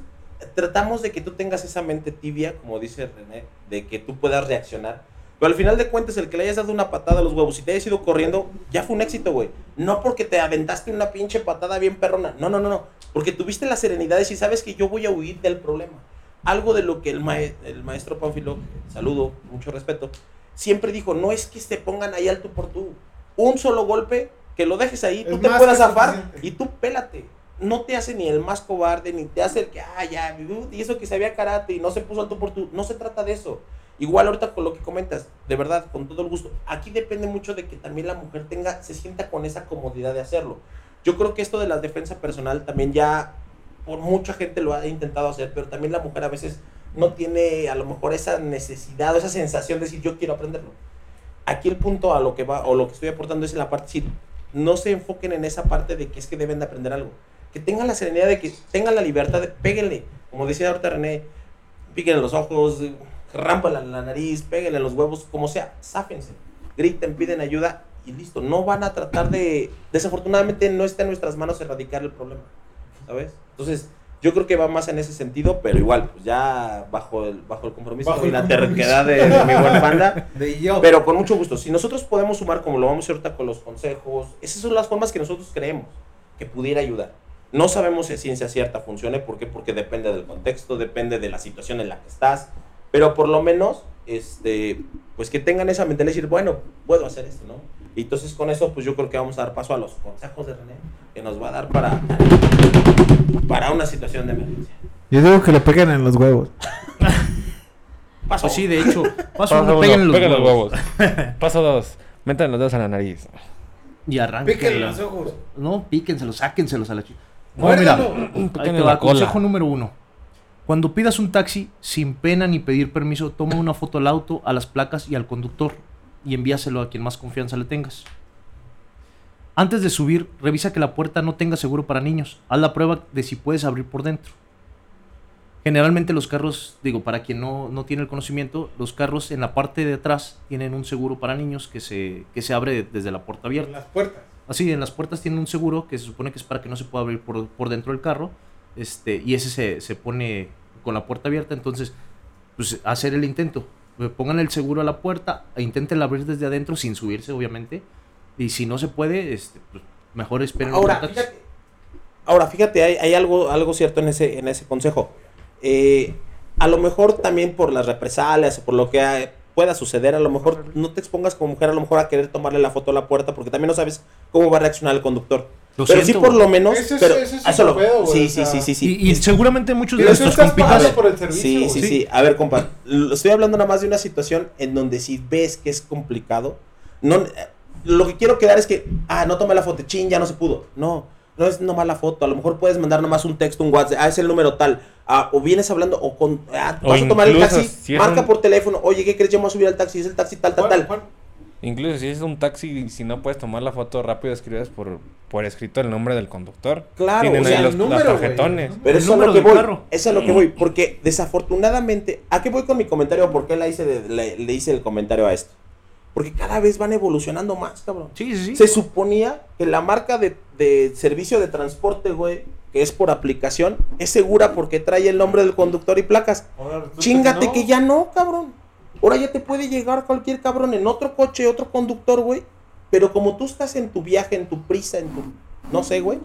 tratamos de que tú tengas esa mente tibia, como dice René, de que tú puedas reaccionar, pero al final de cuentas, el que le hayas dado una patada a los huevos y te hayas ido corriendo, ya fue un éxito, güey. No porque te aventaste una pinche patada bien perrona, no, no, no, no, porque tuviste la serenidad y sabes que yo voy a huir del problema. Algo de lo que el, mae- el maestro Pánfilo, saludo, mucho respeto, siempre dijo, no es que se pongan ahí al tú por tú. Un solo golpe, que lo dejes ahí, tú te puedas zafar y tú pélate. No te hace ni el más cobarde, ni te hace el que, ah, ya, y eso que sabía karate y no se puso al tú por tú. No se trata de eso. Igual ahorita con lo que comentas, de verdad, con todo el gusto. Aquí depende mucho de que también la mujer tenga, se sienta con esa comodidad de hacerlo. Yo creo que esto de la defensa personal también ya, por mucha gente lo ha intentado hacer, pero también la mujer a veces no tiene a lo mejor esa necesidad o esa sensación de decir yo quiero aprenderlo. Aquí el punto a lo que va o lo que estoy aportando es en la parte decir, no se enfoquen en esa parte de que es que deben de aprender algo. Que tengan la serenidad de que tengan la libertad de péguenle, como decía ahorita René, píquenle los ojos, rámpala en la nariz, péguenle en los huevos, como sea, sáfense, griten, piden ayuda y listo. No van a tratar de, desafortunadamente no está en nuestras manos erradicar el problema, ¿sabes? Entonces, yo creo que va más en ese sentido, pero igual, pues ya bajo el, bajo el compromiso Bajo y el la compromiso. terquedad de, de mi buen panda. [laughs] De yo. Pero con mucho gusto. Si nosotros podemos sumar, como lo vamos a hacer ahorita con los consejos, esas son las formas que nosotros creemos que pudiera ayudar. No sabemos si a ciencia cierta funcione, ¿por qué? Porque depende del contexto, depende de la situación en la que estás, pero por lo menos, este, pues que tengan esa mentalidad de decir, bueno, puedo hacer esto, ¿no? Y entonces con eso, pues yo creo que vamos a dar paso a los consejos de René, que nos va a dar para, para una situación de emergencia. Yo digo que le peguen en los huevos. [laughs] Paso. Pues sí, de hecho, paso Paso uno, pégale los huevos. Paso dos, metan los dedos a la nariz. Y arranquen. Píquenle los ojos. No, píquenselos, sáquenselos a la chica. No, mira, ahí te va, consejo número uno. Cuando pidas un taxi, sin pena ni pedir permiso, toma una foto al auto, a las placas y al conductor y envíaselo a quien más confianza le tengas. Antes de subir, revisa que la puerta no tenga seguro para niños. Haz la prueba de si puedes abrir por dentro. Generalmente los carros, digo, para quien no, no tiene el conocimiento, los carros en la parte de atrás tienen un seguro para niños que se, que se abre desde la puerta abierta. En las puertas. Así, en las puertas tienen un seguro que se supone que es para que no se pueda abrir por, por dentro del carro. Este, y ese se, se pone con la puerta abierta. Entonces, pues hacer el intento. Eh, Pongan el seguro a la puerta e intenten abrir desde adentro sin subirse, obviamente. Y si no se puede, este, pues, mejor esperen. Ahora, fíjate, ahora, fíjate, hay, hay algo, algo cierto en ese, en ese consejo. Eh, a lo mejor también por las represalias o por lo que pueda suceder, a lo mejor no te expongas como mujer a lo mejor a querer tomarle la foto a la puerta porque también no sabes cómo va a reaccionar el conductor. Lo pero siento, sí por lo menos... Ese es- pero, ese pedo, sí, sí, sí, sí, sí. Y, y seguramente muchos de nuestros compitas. por el servicio. Sí, sí, sí. A ver, compa, estoy hablando nada más de una situación en donde si ves que es complicado, no, lo que quiero quedar es que, ah, no tomé la foto, chin, ya no se pudo. No, no es nomás la foto. A lo mejor puedes mandar nomás un texto, un WhatsApp, ah, es el número tal. Ah, o vienes hablando, o con, ah, O vas a tomar el taxi, marca un- por teléfono, oye, ¿qué crees? Yo me voy a subir al taxi, es el taxi tal, tal, Juan, tal. Juan, Incluso si es un taxi y si no puedes tomar la foto rápido, escribes por, por escrito el nombre del conductor. Claro, Tienen o ahí sea, los, el número, tarjetones. Pero El eso es a lo que voy. carro. Eso es lo que voy. Porque desafortunadamente, ¿a qué voy con mi comentario? ¿Por qué le hice, de- le, le hice el comentario a esto? Porque cada vez van evolucionando más, cabrón. Sí, sí, sí. Se suponía que la marca de, de servicio de transporte, güey, que es por aplicación, es segura porque trae el nombre del conductor y placas. Ahora Chingate no. que ya no, cabrón. Ahora ya te puede llegar cualquier cabrón en otro coche, otro conductor, güey. Pero como tú estás en tu viaje, en tu prisa, en tu. No sé, güey.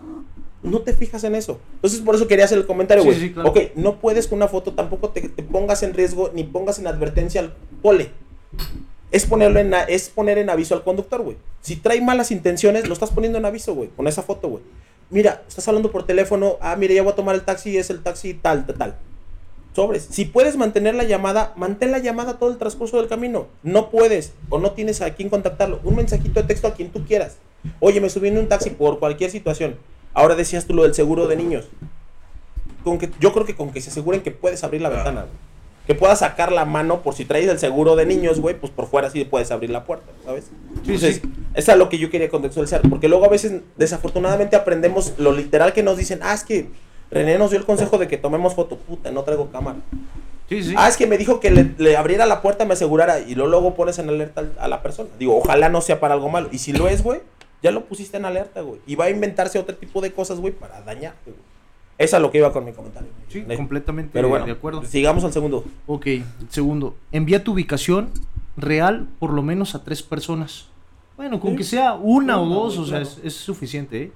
No te fijas en eso. Entonces, por eso quería hacer el comentario, güey. sí, claro. Ok, no puedes con una foto tampoco te, te pongas en riesgo ni pongas en advertencia al pole. Es ponerlo en, es poner en aviso al conductor, güey. Si trae malas intenciones, lo estás poniendo en aviso, güey, con esa foto, güey. Mira, estás hablando por teléfono, ah, mire, ya voy a tomar el taxi, es el taxi tal, tal, tal. Sobres. Si puedes mantener la llamada, mantén la llamada todo el transcurso del camino. No puedes o no tienes a quién contactarlo. Un mensajito de texto a quien tú quieras. Oye, me subí en un taxi por cualquier situación. Ahora decías tú lo del seguro de niños. Con que, yo creo que con que se aseguren que puedes abrir la ventana, güey. Que puedas sacar la mano por si traes el seguro de niños, güey, pues por fuera sí puedes abrir la puerta, ¿sabes? Sí, Entonces, sí. es lo que yo quería contextualizar. Porque luego a veces, desafortunadamente, aprendemos lo literal que nos dicen, ah, es que René nos dio el consejo de que tomemos foto. Puta, no traigo cámara. Sí, sí. Ah, es que me dijo que le, le abriera la puerta, me asegurara. Y luego, luego pones en alerta al- a la persona. Digo, ojalá no sea para algo malo. Y si lo es, güey, ya lo pusiste en alerta, güey. Y va a inventarse otro tipo de cosas, güey, para dañarte, güey. Esa es lo que iba con mi comentario. Sí, completamente Pero bueno, de acuerdo. sigamos al segundo. Ok, segundo. Envía tu ubicación real por lo menos a tres personas. Bueno, con Sí. que sea una o dos, o sea, es, es suficiente. ¿eh?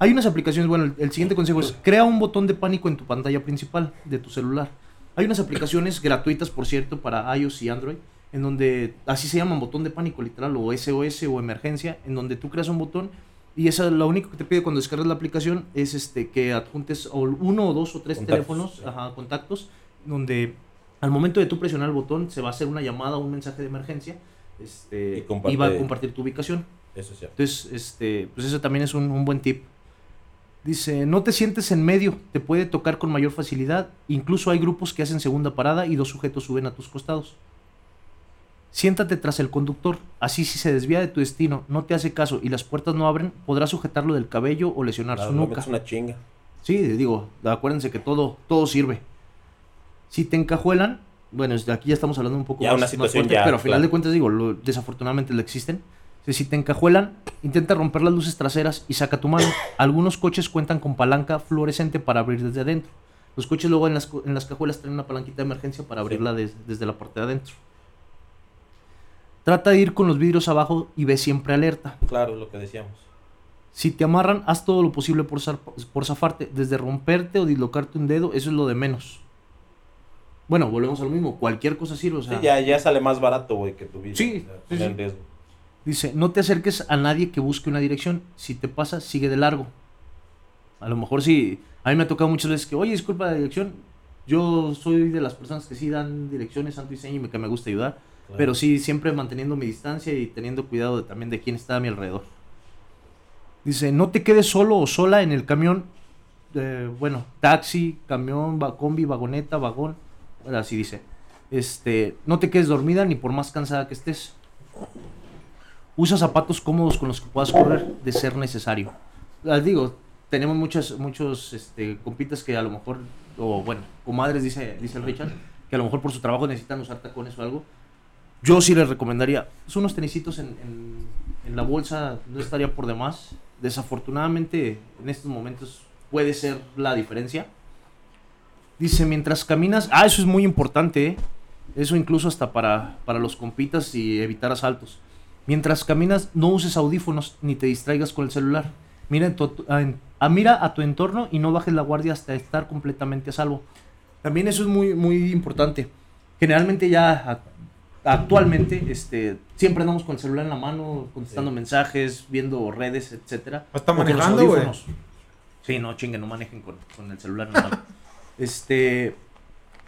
Hay unas aplicaciones, bueno, el, el siguiente consejo es, crea un botón de pánico en tu pantalla principal de tu celular. Hay unas aplicaciones gratuitas, por cierto, para iOS y Android, en donde, así se llaman botón de pánico literal, o SOS o emergencia, en donde tú creas un botón y esa lo único que te pide cuando descargas la aplicación es este que adjuntes uno o dos o tres Contactos, teléfonos, sí. ajá, contactos, donde al momento de tú presionar el botón se va a hacer una llamada o un mensaje de emergencia este, Y va a compartir tu ubicación. Eso es cierto. Entonces, este, pues eso también es un, un buen tip. Dice, no te sientes en medio, te puede tocar con mayor facilidad. Incluso hay grupos que hacen segunda parada y dos sujetos suben a tus costados. Siéntate tras el conductor, así si se desvía de tu destino, no te hace caso y las puertas no abren, podrás sujetarlo del cabello o lesionar Claro, su nuca. metes una chinga. Sí, digo, acuérdense que todo, todo sirve. Si te encajuelan, bueno, es- aquí ya estamos hablando un poco Ya más, una más situación fuerte, ya, pero a final claro. de cuentas digo, lo- desafortunadamente lo existen. Si- te encajuelan, intenta romper las luces traseras y saca tu mano. Algunos coches cuentan con palanca fluorescente para abrir desde adentro. Los coches luego en las, en las cajuelas traen una palanquita de emergencia para abrirla des- desde la parte de adentro. Trata de ir con los vidrios abajo y ve siempre alerta. Claro, lo que decíamos. Si te amarran, haz todo lo posible por, por zafarte. Desde romperte o dislocarte un dedo, eso es lo de menos. Bueno, volvemos a lo mismo. Cualquier cosa sirve. O sea, Sí, ya, ya sale más barato, güey, que tu vida. Sí, O sea, sí, sí. riesgo. Dice, no te acerques a nadie que busque una dirección. Si te pasa, sigue de largo. A lo mejor sí. A mí me ha tocado muchas veces que, oye, disculpa la dirección. Yo soy de las personas que sí dan direcciones, santo y seña, y me- que me gusta ayudar. Claro. Pero sí, siempre manteniendo mi distancia y teniendo cuidado de- también de quién está a mi alrededor. Dice, no te quedes solo o sola en el camión. eh, bueno, taxi, camión, combi, vagoneta, vagón. Así dice. Este, no te quedes dormida ni por más cansada que estés. Usa zapatos cómodos con los que puedas correr de ser necesario. Les digo, tenemos muchas, muchos este, compitas que a lo mejor, o bueno, comadres, dice, dice el Richard, que a lo mejor por su trabajo necesitan usar tacones o algo. Yo sí les recomendaría pues, unos tenisitos en, en- en la bolsa, no estaría por demás. Desafortunadamente, en estos momentos puede ser la diferencia. Dice, mientras caminas, ah, eso es muy importante, ¿eh? Eso incluso hasta para, para los compitas y evitar asaltos. Mientras caminas, no uses audífonos ni te distraigas con el celular. Mira, en tu- a, en- a- mira a tu entorno y no bajes la guardia hasta estar completamente a salvo. También eso es muy, muy importante. Generalmente ya actualmente este, siempre andamos con el celular en la mano, contestando Sí. mensajes, viendo redes, etcétera. Los manejando, güey. Sí, no, chingue, no manejen con, con el celular en la mano. [laughs] Este,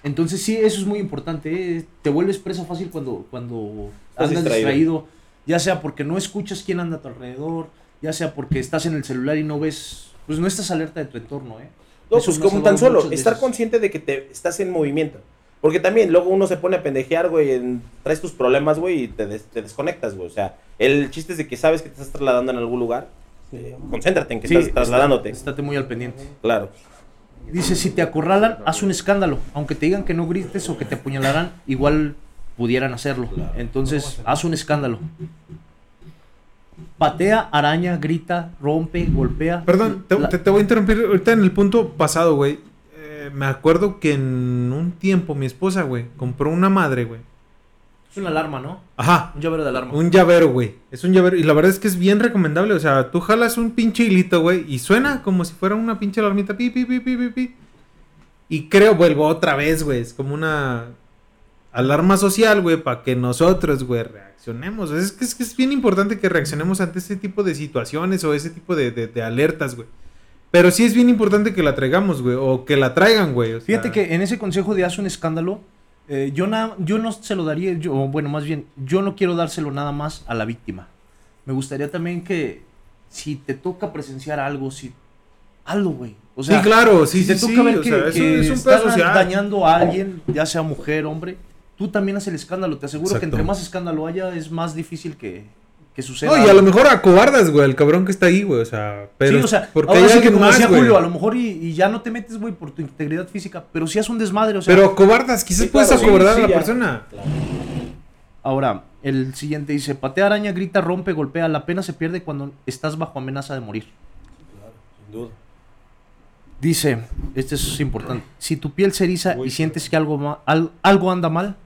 entonces sí, eso es muy importante. ¿eh? Te vuelves presa fácil cuando, cuando Estás andas distraído. distraído. Ya sea porque no escuchas quién anda a tu alrededor, ya sea porque estás en el celular y no ves, pues no estás alerta de tu entorno, ¿eh? No, Eso pues como tan solo, estar consciente de que te estás en movimiento. Porque también luego uno se pone a pendejear, güey, en- traes tus problemas, güey, y te, des- te desconectas, güey. O sea, el chiste es de que sabes que te estás trasladando en algún lugar. eh, concéntrate en que Sí, estás trasladándote. está- estate muy al pendiente. Claro. Dice, si te acorralan, haz un escándalo. Aunque te digan que no grites o que te apuñalarán, igual pudieran hacerlo. Claro. Entonces, haz un escándalo. Patea, araña, grita, rompe, golpea. Perdón, te, La- te- te voy a interrumpir ahorita en el punto pasado, güey. Eh, me acuerdo que en un tiempo mi esposa, güey, compró una madre, güey. Es una alarma, ¿no? Ajá, Un llavero de alarma. un llavero, güey. Es un llavero. Y la verdad es que es bien recomendable. O sea, tú jalas un pinche hilito, güey. Y suena como si fuera una pinche alarmita. Pi, pi, pi, pi, pi, pi. Y creo, vuelvo otra vez, güey. Es como una alarma social, güey. Para que nosotros, güey, reaccionemos. Es que, es que es bien importante que reaccionemos ante este tipo de situaciones o ese tipo de, de- de alertas, güey. Pero sí es bien importante que la traigamos, güey. O que la traigan, güey. o sea, Fíjate que en ese consejo de haz un escándalo, eh, yo, na- yo no se lo daría, yo, o bueno, más bien, yo no quiero dárselo nada más a la víctima. Me gustaría también que si te toca presenciar algo, si hazlo, güey. O sea, sí, claro, sí, si te sí, toca sí, ver que, sea, es, que un- es un social. dañando a alguien, ya sea mujer, hombre, tú también haces el escándalo. Te aseguro que entre más escándalo haya, es más difícil que, que suceda. No, y a lo mejor acobardas, güey, el cabrón que está ahí, güey. O sea, pero. sí, o sea, porque ahora hay sí que alguien como más, decía güey. Julio, a lo mejor y, y ya no te metes, güey, por tu integridad física, pero si es un desmadre, o sea, Pero acobardas, quizás Sí, puedes claro, sí, acobardar sí, a la ya. persona. Claro. Ahora, el siguiente dice, patea araña, grita, rompe, golpea, la pena se pierde cuando estás bajo amenaza de morir. Claro, sin duda. Dice, este es importante, si tu piel se eriza Uy. y sientes que algo, algo anda mal,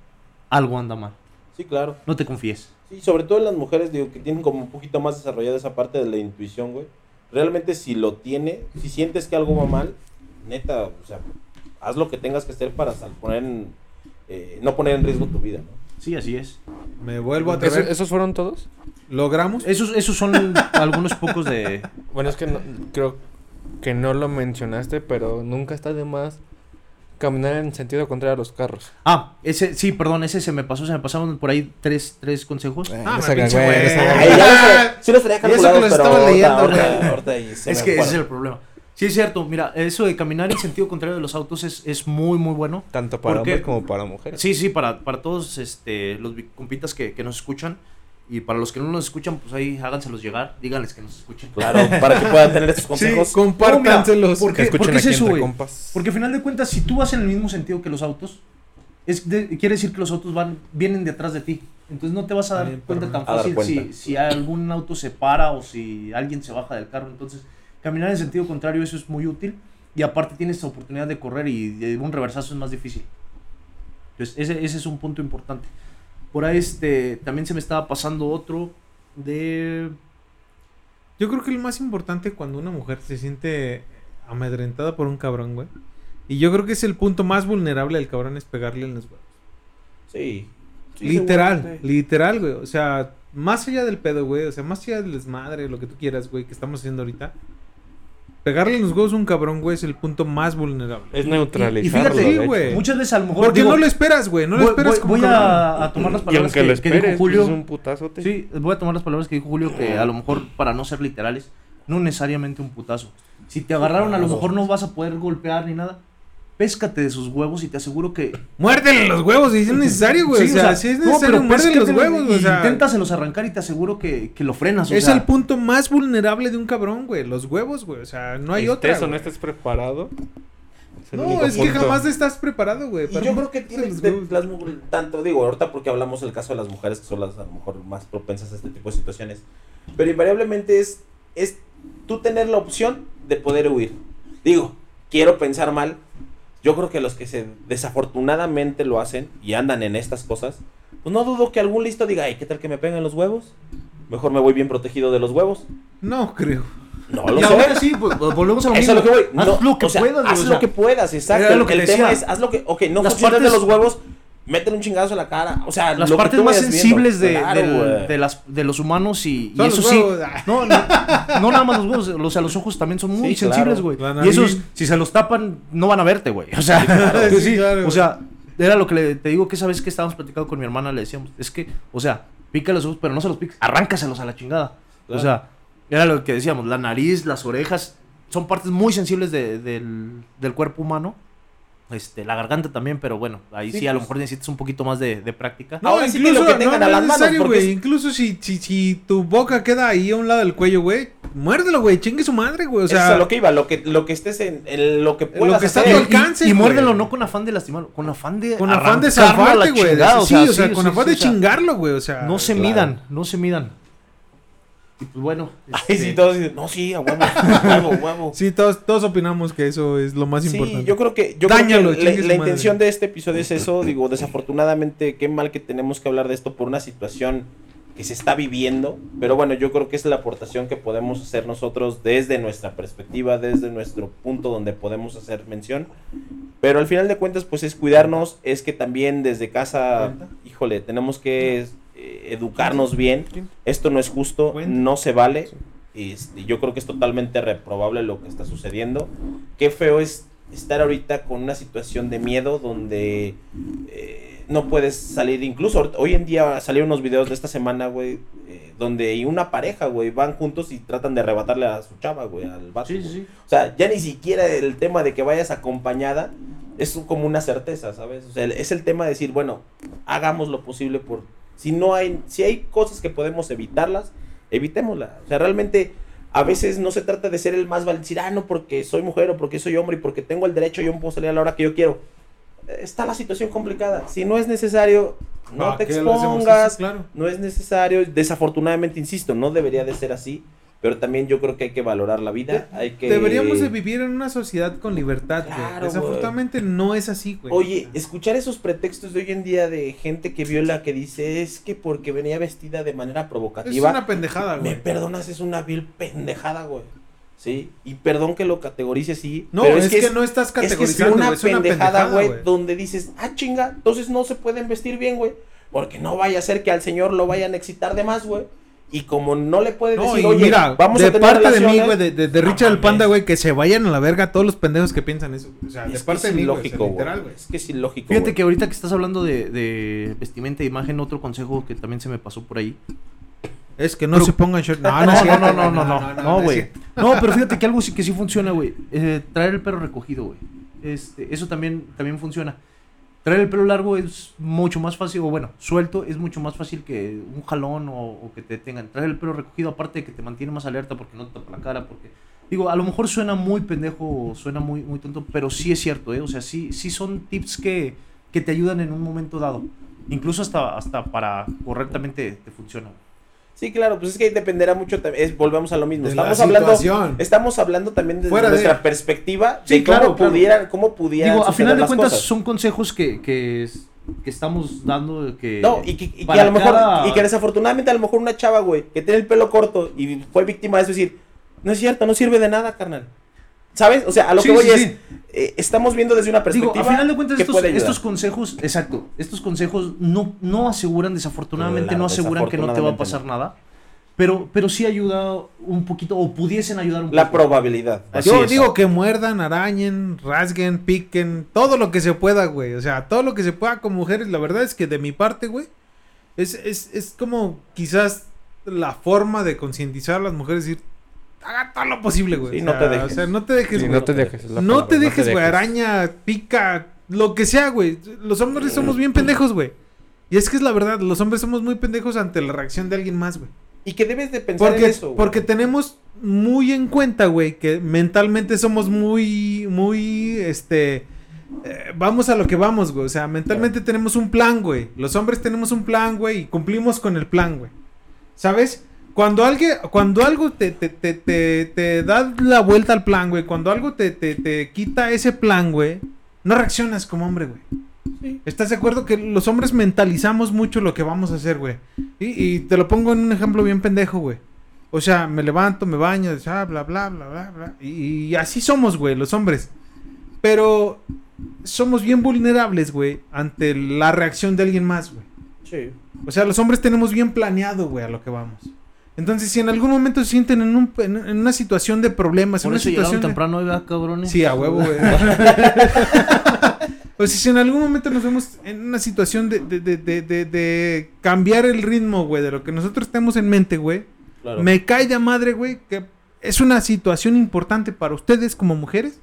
algo anda mal. Sí, claro. No te confíes. Sí, sobre todo en las mujeres, digo, que tienen como un poquito más desarrollada esa parte de la intuición, güey. Realmente si lo tiene, si sientes que algo va mal, neta, o sea, haz lo que tengas que hacer para sal- poner en, eh, no poner en riesgo tu vida, ¿no? Sí, así es. Me vuelvo a ¿Eso- atrever. ¿Esos fueron todos? ¿Logramos? Esos, esos son [laughs] algunos pocos de... Bueno, es que no- creo que no lo mencionaste, pero nunca está de más caminar en sentido contrario a los carros. Ah, ese, sí, perdón, ese se me pasó, se me pasaron por ahí tres, tres consejos. Ah, no me pinche güey, [laughs] sí lo estaría Y eso que los pero estaba ahorita- leyendo, ahorita- güey. ahorita ahí se Es me que ese acuerda. es el problema. Sí, es cierto. Mira, eso de caminar en sentido contrario de los autos es, es muy, muy bueno. Tanto para ¿Por qué? hombres como para mujeres. Sí, sí, para, para todos este, los compitas que, que nos escuchan. Y para los que no nos escuchan, pues ahí háganselos llegar. Díganles que nos escuchen. Claro, para que puedan tener estos Sí, consejos. compártanselos. ¿Por Que qué, escuchen por qué es aquí eso, entre güey? compas. Porque al final de cuentas, si tú vas en el mismo sentido que los autos, es de- quiere decir que los autos van vienen detrás de ti. Entonces no te vas a dar Bien, cuenta tan fácil cuenta. si, si algún auto se para o si alguien se baja del carro. Entonces, caminar en sentido contrario, eso es muy útil. Y aparte tienes la oportunidad de correr y de un reversazo es más difícil. Entonces, ese, ese es un punto importante. Por ahí este, también se me estaba pasando otro de... Yo creo que lo más importante cuando una mujer se siente amedrentada por un cabrón, güey. Y yo creo que es el punto más vulnerable del cabrón es pegarle en los huevos. Sí. Sí, literal, literal, güey. O sea, más allá del pedo, güey. O sea, más allá del desmadre, lo que tú quieras, güey, que estamos haciendo ahorita. Pegarle en los huevos a un cabrón, güey, es el punto más vulnerable. Es y neutralizarlo. fíjate, sí, hecho. güey. Muchas veces a lo mejor... Porque digo, no lo esperas, güey. No lo voy, esperas voy- como voy cabrón. a, a tomar las Y palabras que, lo que dijo esperes, Julio. pues es un putazote. Sí, voy a tomar las palabras que dijo Julio, que a lo mejor, para no ser literales, no necesariamente un putazo. Si te agarraron, a lo mejor no vas a poder golpear ni nada. Péscate de sus huevos y te aseguro que. [laughs] Muérdele los huevos si es necesario, güey. Sí, o sea, si es no, necesario, pero muérdele los huevos, güey. O sea, Inténtaselos arrancar y te aseguro que, que lo frenas. o es sea, el punto más vulnerable de un cabrón, güey. Los huevos, güey. O sea, no hay otra. Estés o no güey. estés preparado. es No, es que jamás estás preparado, güey. Yo creo que los tiene de- las tanto, digo, ahorita porque hablamos del caso de las mujeres que son las a lo mejor más propensas a este tipo de situaciones. Pero invariablemente es, es tú tener la opción de poder huir. Digo, quiero pensar mal. Yo creo que los que se desafortunadamente lo hacen y andan en estas cosas, pues no dudo que algún listo diga, ay, ¿qué tal que me pegan los huevos? Mejor me voy bien protegido de los huevos. No creo. No lo Y sé. ahora sí, pues, volvemos a lo Eso mismo. es lo que voy. Haz No, lo que o sea, puedas, Haz o lo que puedas, exacto. lo el que el le tema es, haz lo que, ok, no Las funcionas de los huevos, métele un chingazo a la cara. O sea, las lo que partes tú más viendo. sensibles de, Claro, del- güey. de, las, de los humanos y, eso sí. [laughs] No, no, no nada más los huevos, o sea, los ojos también son muy Sí, sensibles, güey. Y esos, si se los tapan, no van a verte, güey. O sea, claro. que [laughs] Sí, sí, claro, o sea, era lo que le, te digo que esa vez que estábamos platicando con mi hermana, le decíamos, es que, o sea, pica los ojos, pero no se los piques, arráncaselos a la chingada. Claro. O sea, era lo que decíamos, la nariz, las orejas, son partes muy sensibles de- del, del cuerpo humano. Este, la garganta también, pero bueno, ahí sí, Sí, a lo pues. mejor necesitas un poquito más de, de práctica. Ahora sí que lo que tengan a es las manos, necesario, porque güey. es- Incluso si, si, si tu boca queda ahí a un lado del cuello, güey, muérdelo, güey, chingue su madre, güey. O Eso es sea, a lo que iba, lo que, lo que estés en, en lo que puedas Lo que está a tu alcance, y, y muérdelo no con afán de lastimarlo, con afán de con afán de a salvarte, güey. Sí, o sea, con sí, afán sí, de o sea, chingarlo, güey. O sea, No se Claro. midan, no se midan. Y pues bueno, [laughs] Ay, este, sí, todos dicen, no, sí, a huevo, huevo, huevo. [laughs] Sí, todos, todos opinamos que eso es lo más Sí, importante. yo creo que, yo Dáñalo, creo que la, la intención de este episodio es eso. Digo, desafortunadamente, qué mal que tenemos que hablar de esto por una situación que se está viviendo. Pero bueno, yo creo que es la aportación que podemos hacer nosotros desde nuestra perspectiva, desde nuestro punto donde podemos hacer mención. Pero al final de cuentas, pues es cuidarnos, es que también desde casa, híjole, tenemos que eh, educarnos bien. Esto no es justo, no se vale. Este, yo creo que es totalmente reprobable lo que está sucediendo. Qué feo es estar ahorita con una situación de miedo donde eh, no puedes salir. Incluso hoy en día salieron unos videos de esta semana, güey, eh, donde y una pareja, güey, van juntos y tratan de arrebatarle a su chava, güey, al vato. sí, sí. O sea, ya ni siquiera el tema de que vayas acompañada es como una certeza, ¿sabes? O sea, es el tema de decir, bueno, hagamos lo posible por... Si no hay, si hay cosas que podemos evitarlas, evitémoslas. O sea, realmente a veces no se trata de ser el más valiente, decir, ah, no, porque soy mujer o porque soy hombre y porque tengo el derecho, yo puedo salir a la hora que yo quiero. Está la situación complicada. Si no es necesario, no ¿Para te expongas. Claro. No es necesario, desafortunadamente, insisto, no debería de ser así, pero también yo creo que hay que valorar la vida, hay que... Deberíamos de vivir en una sociedad con libertad, güey. Claro, Desafortunadamente no es así, güey. Oye, escuchar esos pretextos de hoy en día de gente que viola, que dice, es que porque venía vestida de manera es provocativa, una pendejada, me güey. perdonas, es una vil pendejada, güey. Sí, y perdón que lo categorice así, No, pero es, que, es, no estás es que es categorizando, una güey, es una pendejada, güey. donde dices, ah, chinga, entonces no se pueden vestir bien, güey, porque no vaya a ser que al señor lo vayan a excitar de más, güey. Y como no le puede No, decir, y oye, mira, vamos de a tener parte de mí, relaciones", güey, de, de, de no Richard el Panda, güey, que se vayan a la verga todos los pendejos que piensan eso. O sea, de Es que parte es de mí, ilógico, güey. literal, güey. Es que es ilógico, Fíjate que ahorita que estás hablando de, de vestimenta e imagen, otro consejo que también se me pasó por ahí. Es que no Pero- se pongan short. No, No, no, no, no, no, güey, no, no, no. No, pero fíjate que algo sí que sí funciona, güey. Eh, traer el pelo recogido, güey. Este, eso también, también funciona. Traer el pelo largo es mucho más fácil, o bueno, suelto es mucho más fácil que un jalón o, que te tengan. Traer el pelo recogido, aparte de que te mantiene más alerta porque no te tapa la cara, porque... Digo, a lo mejor suena muy pendejo, suena muy, muy tonto, pero sí es cierto, ¿eh? O sea, sí, sí son tips que, que te ayudan en un momento dado. Incluso hasta, hasta para correctamente te funciona. Sí, claro, pues es que dependerá mucho, es, volvemos a lo mismo. De la Estamos hablando, estamos hablando también desde Fuera de- nuestra perspectiva Sí, de cómo claro, claro. pudieran, cómo pudieran Digo, a final de cuentas cosas. son consejos que, que, es- que estamos dando que... No, y que, y que a lo mejor, cada- y que desafortunadamente a lo mejor una chava, güey, que tiene el pelo corto y fue víctima de eso, decir, no es cierto, no sirve de nada, carnal. ¿Sabes? O sea, a lo Sí, que voy sí, es, sí. eh, estamos viendo desde una Digo, perspectiva a final de cuentas estos, consejos, exacto, estos consejos no, no aseguran, desafortunadamente Claro, no aseguran que no te va a pasar nada, pero, pero sí ayuda un poquito, o pudiesen ayudar un La poco. probabilidad. Así Yo es. digo que muerdan, arañen, rasguen, piquen, todo lo que se pueda, güey. O sea, todo lo que se pueda con mujeres. La verdad es que de mi parte, güey, es, es, es como quizás la forma de concientizar a las mujeres, decir, haga todo lo posible, güey. Sí, o no sea, te dejes. O sea, no te dejes, Sí, güey. no te dejes. No palabra, te dejes, güey, dejes. araña, pica, lo que sea, güey. Los hombres somos bien pendejos, güey. Y es que es la verdad, los hombres somos muy pendejos ante la reacción de alguien más, güey. Y que debes de pensar Porque, en eso. güey. porque tenemos muy en cuenta, güey, que mentalmente somos muy, muy, este, eh, vamos a lo que vamos, güey. O sea, mentalmente tenemos un plan, güey. Los hombres tenemos un plan, güey, y cumplimos con el plan, güey. ¿Sabes? Cuando, alguien, cuando algo te, te, te, te, te da la vuelta al plan, güey, cuando algo te, te, te quita ese plan, güey, no reaccionas como hombre, güey. ¿Estás de acuerdo que los hombres mentalizamos mucho lo que vamos a hacer, güey? Y, y te lo pongo en un ejemplo bien pendejo, güey. O sea, me levanto, me baño, ah, bla, bla, bla, bla, bla. Y, y así somos, güey, los hombres. Pero somos bien vulnerables, güey, ante la reacción de alguien más, güey. Sí. O sea, los hombres tenemos bien planeado, güey, a lo que vamos. Entonces, si en algún momento se sienten en, un, en, en una situación de problemas, en una eso situación de... temprano, ¿verdad, cabrones? Sí, a huevo, güey. [laughs] o sea, si en algún momento nos vemos en una situación de, de, de, de, de- de cambiar el ritmo, güey, de lo que nosotros tenemos en mente, güey, Claro. me cae de madre, güey, que es una situación importante para ustedes como mujeres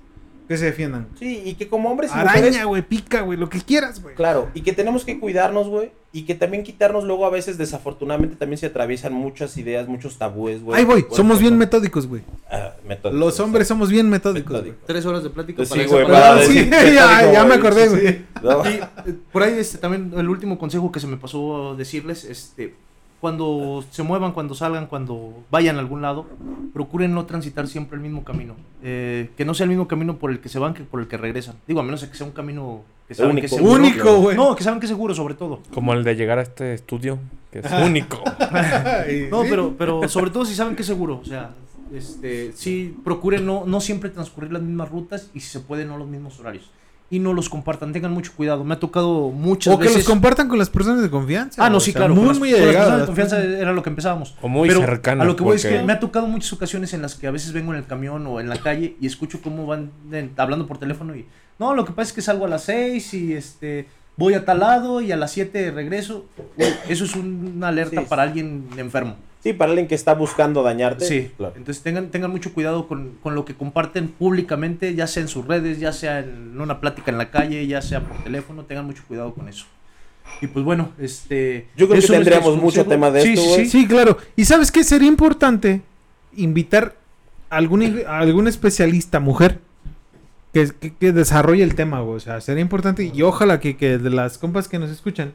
que se defiendan. Sí, y que como hombres y Araña, mujeres, güey, pica, güey, lo que quieras, güey. claro, y que tenemos que cuidarnos, güey, Y que también quitarnos luego a veces, desafortunadamente, también se atraviesan muchas ideas, muchos tabúes, güey. Ahí voy, somos bien metódicos, güey. ah, metódicos, Los hombres somos bien metódicos, güey. Metódicos. Tres horas de plática Sí, para güey, esa para palabra. decir [laughs] sí, metódico, ya, ya me güey, acordé, sí, güey. sí. No. Y, eh, por ahí este, también el último consejo que se me pasó a decirles, este, cuando se muevan, cuando salgan, cuando vayan a algún lado, procuren no transitar siempre el mismo camino. Eh, que no sea el mismo camino por el que se van que por el que regresan. Digo, a menos de que sea un camino que saben que es Único. seguro. Único, güey. No, que saben que es seguro, sobre todo. Como el de llegar a este estudio, que es [laughs] único. [laughs] No, pero, pero sobre todo si saben que es seguro. O sea, este, sí, procuren no, no siempre transcurrir las mismas rutas y si se puede no los mismos horarios. Y no los compartan, tengan mucho cuidado. Me ha tocado muchas O que veces... los compartan con las personas de confianza. Ah, no, sí, O sea, claro. Muy, con las- muy con las personas de confianza era lo que empezábamos. O muy Pero cercano. A lo que voy es que me ha tocado muchas ocasiones en las que a veces vengo en el camión o en la calle y escucho cómo van de- hablando por teléfono y no, lo que pasa es que salgo a las 6 y este voy a tal lado y a las 7 regreso. Eso es una alerta Sí. para alguien enfermo. Sí, para alguien que está buscando dañarte. Sí, claro. entonces tengan, tengan mucho cuidado con, con lo que comparten públicamente, ya sea en sus redes, ya sea en una plática en la calle, ya sea por teléfono, tengan mucho cuidado con eso. Y pues bueno, este... Yo creo que tendríamos mucho consejo. tema de Sí, esto, sí, sí. Sí, claro. Y sabes qué sería importante invitar a algún, a algún especialista, mujer, que, que, que desarrolle el tema, güey. O sea, sería importante y ojalá que, que de las compas que nos escuchan,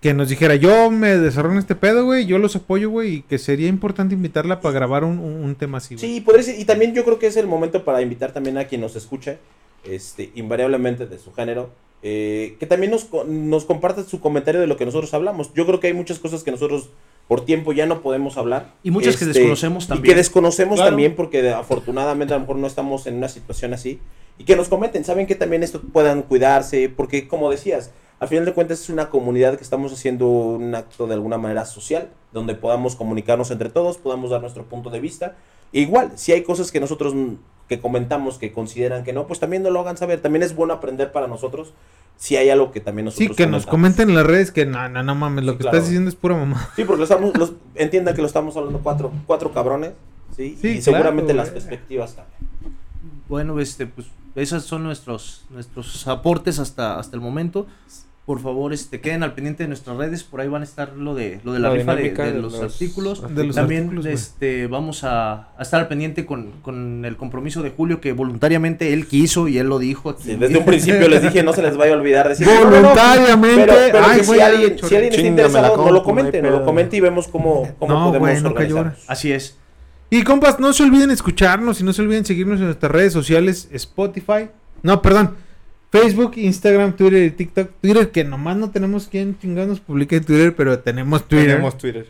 que nos dijera, yo me desarrollo en este pedo, güey, yo los apoyo, güey, y que sería importante invitarla para grabar un, un- un tema así, güey. Sí, podría ser. Y también yo creo que es el momento para invitar también a quien nos escuche, este, invariablemente de su género, eh, que también nos, nos comparta su comentario de lo que nosotros hablamos. Yo creo que hay muchas cosas que nosotros por tiempo ya no podemos hablar. Y muchas que Este, desconocemos Y también. que desconocemos Claro. también porque afortunadamente a lo mejor no estamos en una situación así. Y que nos comenten, saben que también esto puedan cuidarse, porque como decías, al final de cuentas es una comunidad que estamos haciendo un acto de alguna manera social, donde podamos comunicarnos entre todos, podamos dar nuestro punto de vista. E igual, si hay cosas que nosotros que comentamos que consideran que no, pues también nos lo hagan saber. También es bueno aprender para nosotros si hay algo que también Sí, nosotros que nos comentamos. comenten en las redes que no, no, no mames, lo Sí, que claro. estás diciendo es pura mamá. Sí, porque lo estamos, los- entiendan que lo estamos hablando cuatro, cuatro cabrones, ¿sí? Sí, y seguramente claro, las güey. perspectivas cambian. Bueno, este, pues esos son nuestros, nuestros aportes hasta, hasta el momento. Por favor, este, queden al pendiente de nuestras redes, por ahí van a estar lo de, lo de la, La rifa de, dinámica de de los, los artículos. De los También artículos, este, vamos a, a estar al pendiente con, con el compromiso de Julio que voluntariamente él quiso y él lo dijo aquí. Sí, desde un principio les dije, no se les vaya a olvidar decir. no, no, no, Voluntariamente. Pero, pero Ay, que si alguien, si alguien está interesado, no lo comente, no lo comente y vemos cómo, cómo No, podemos organizarnos. lloras. Así es. Y compas, no se olviden escucharnos y no se olviden seguirnos en nuestras redes sociales, Spotify, no, perdón, Facebook, Instagram, Twitter y TikTok. Twitter, que nomás no tenemos quien chingados publique en Twitter, pero tenemos Twitter. Tenemos Twitter.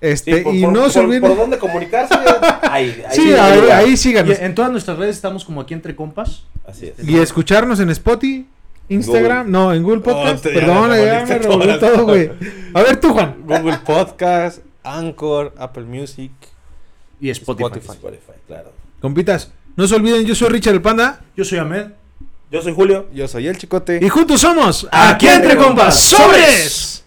Este, Sí, por, y por- no por- se olviden. ¿Por dónde comunicarse? [laughs] Ahí, ahí, sí, ahí, lugar. ahí Y síganos. en todas nuestras redes estamos como aquí entre compas. Así es. Y escucharnos en Spotify, Instagram, no, en Google Podcast. Oh, te- ya perdón, ya me revolví todo, güey. A ver tú, Juan. Google Podcast, Anchor, Apple Music. Y Spotify. Spotify. Spotify, claro. Compitas, no se olviden, yo soy Richard el Panda. Yo soy Ahmed. Yo soy Julio. Yo soy el Chicote. Y juntos somos Aquí entre compas, sobres.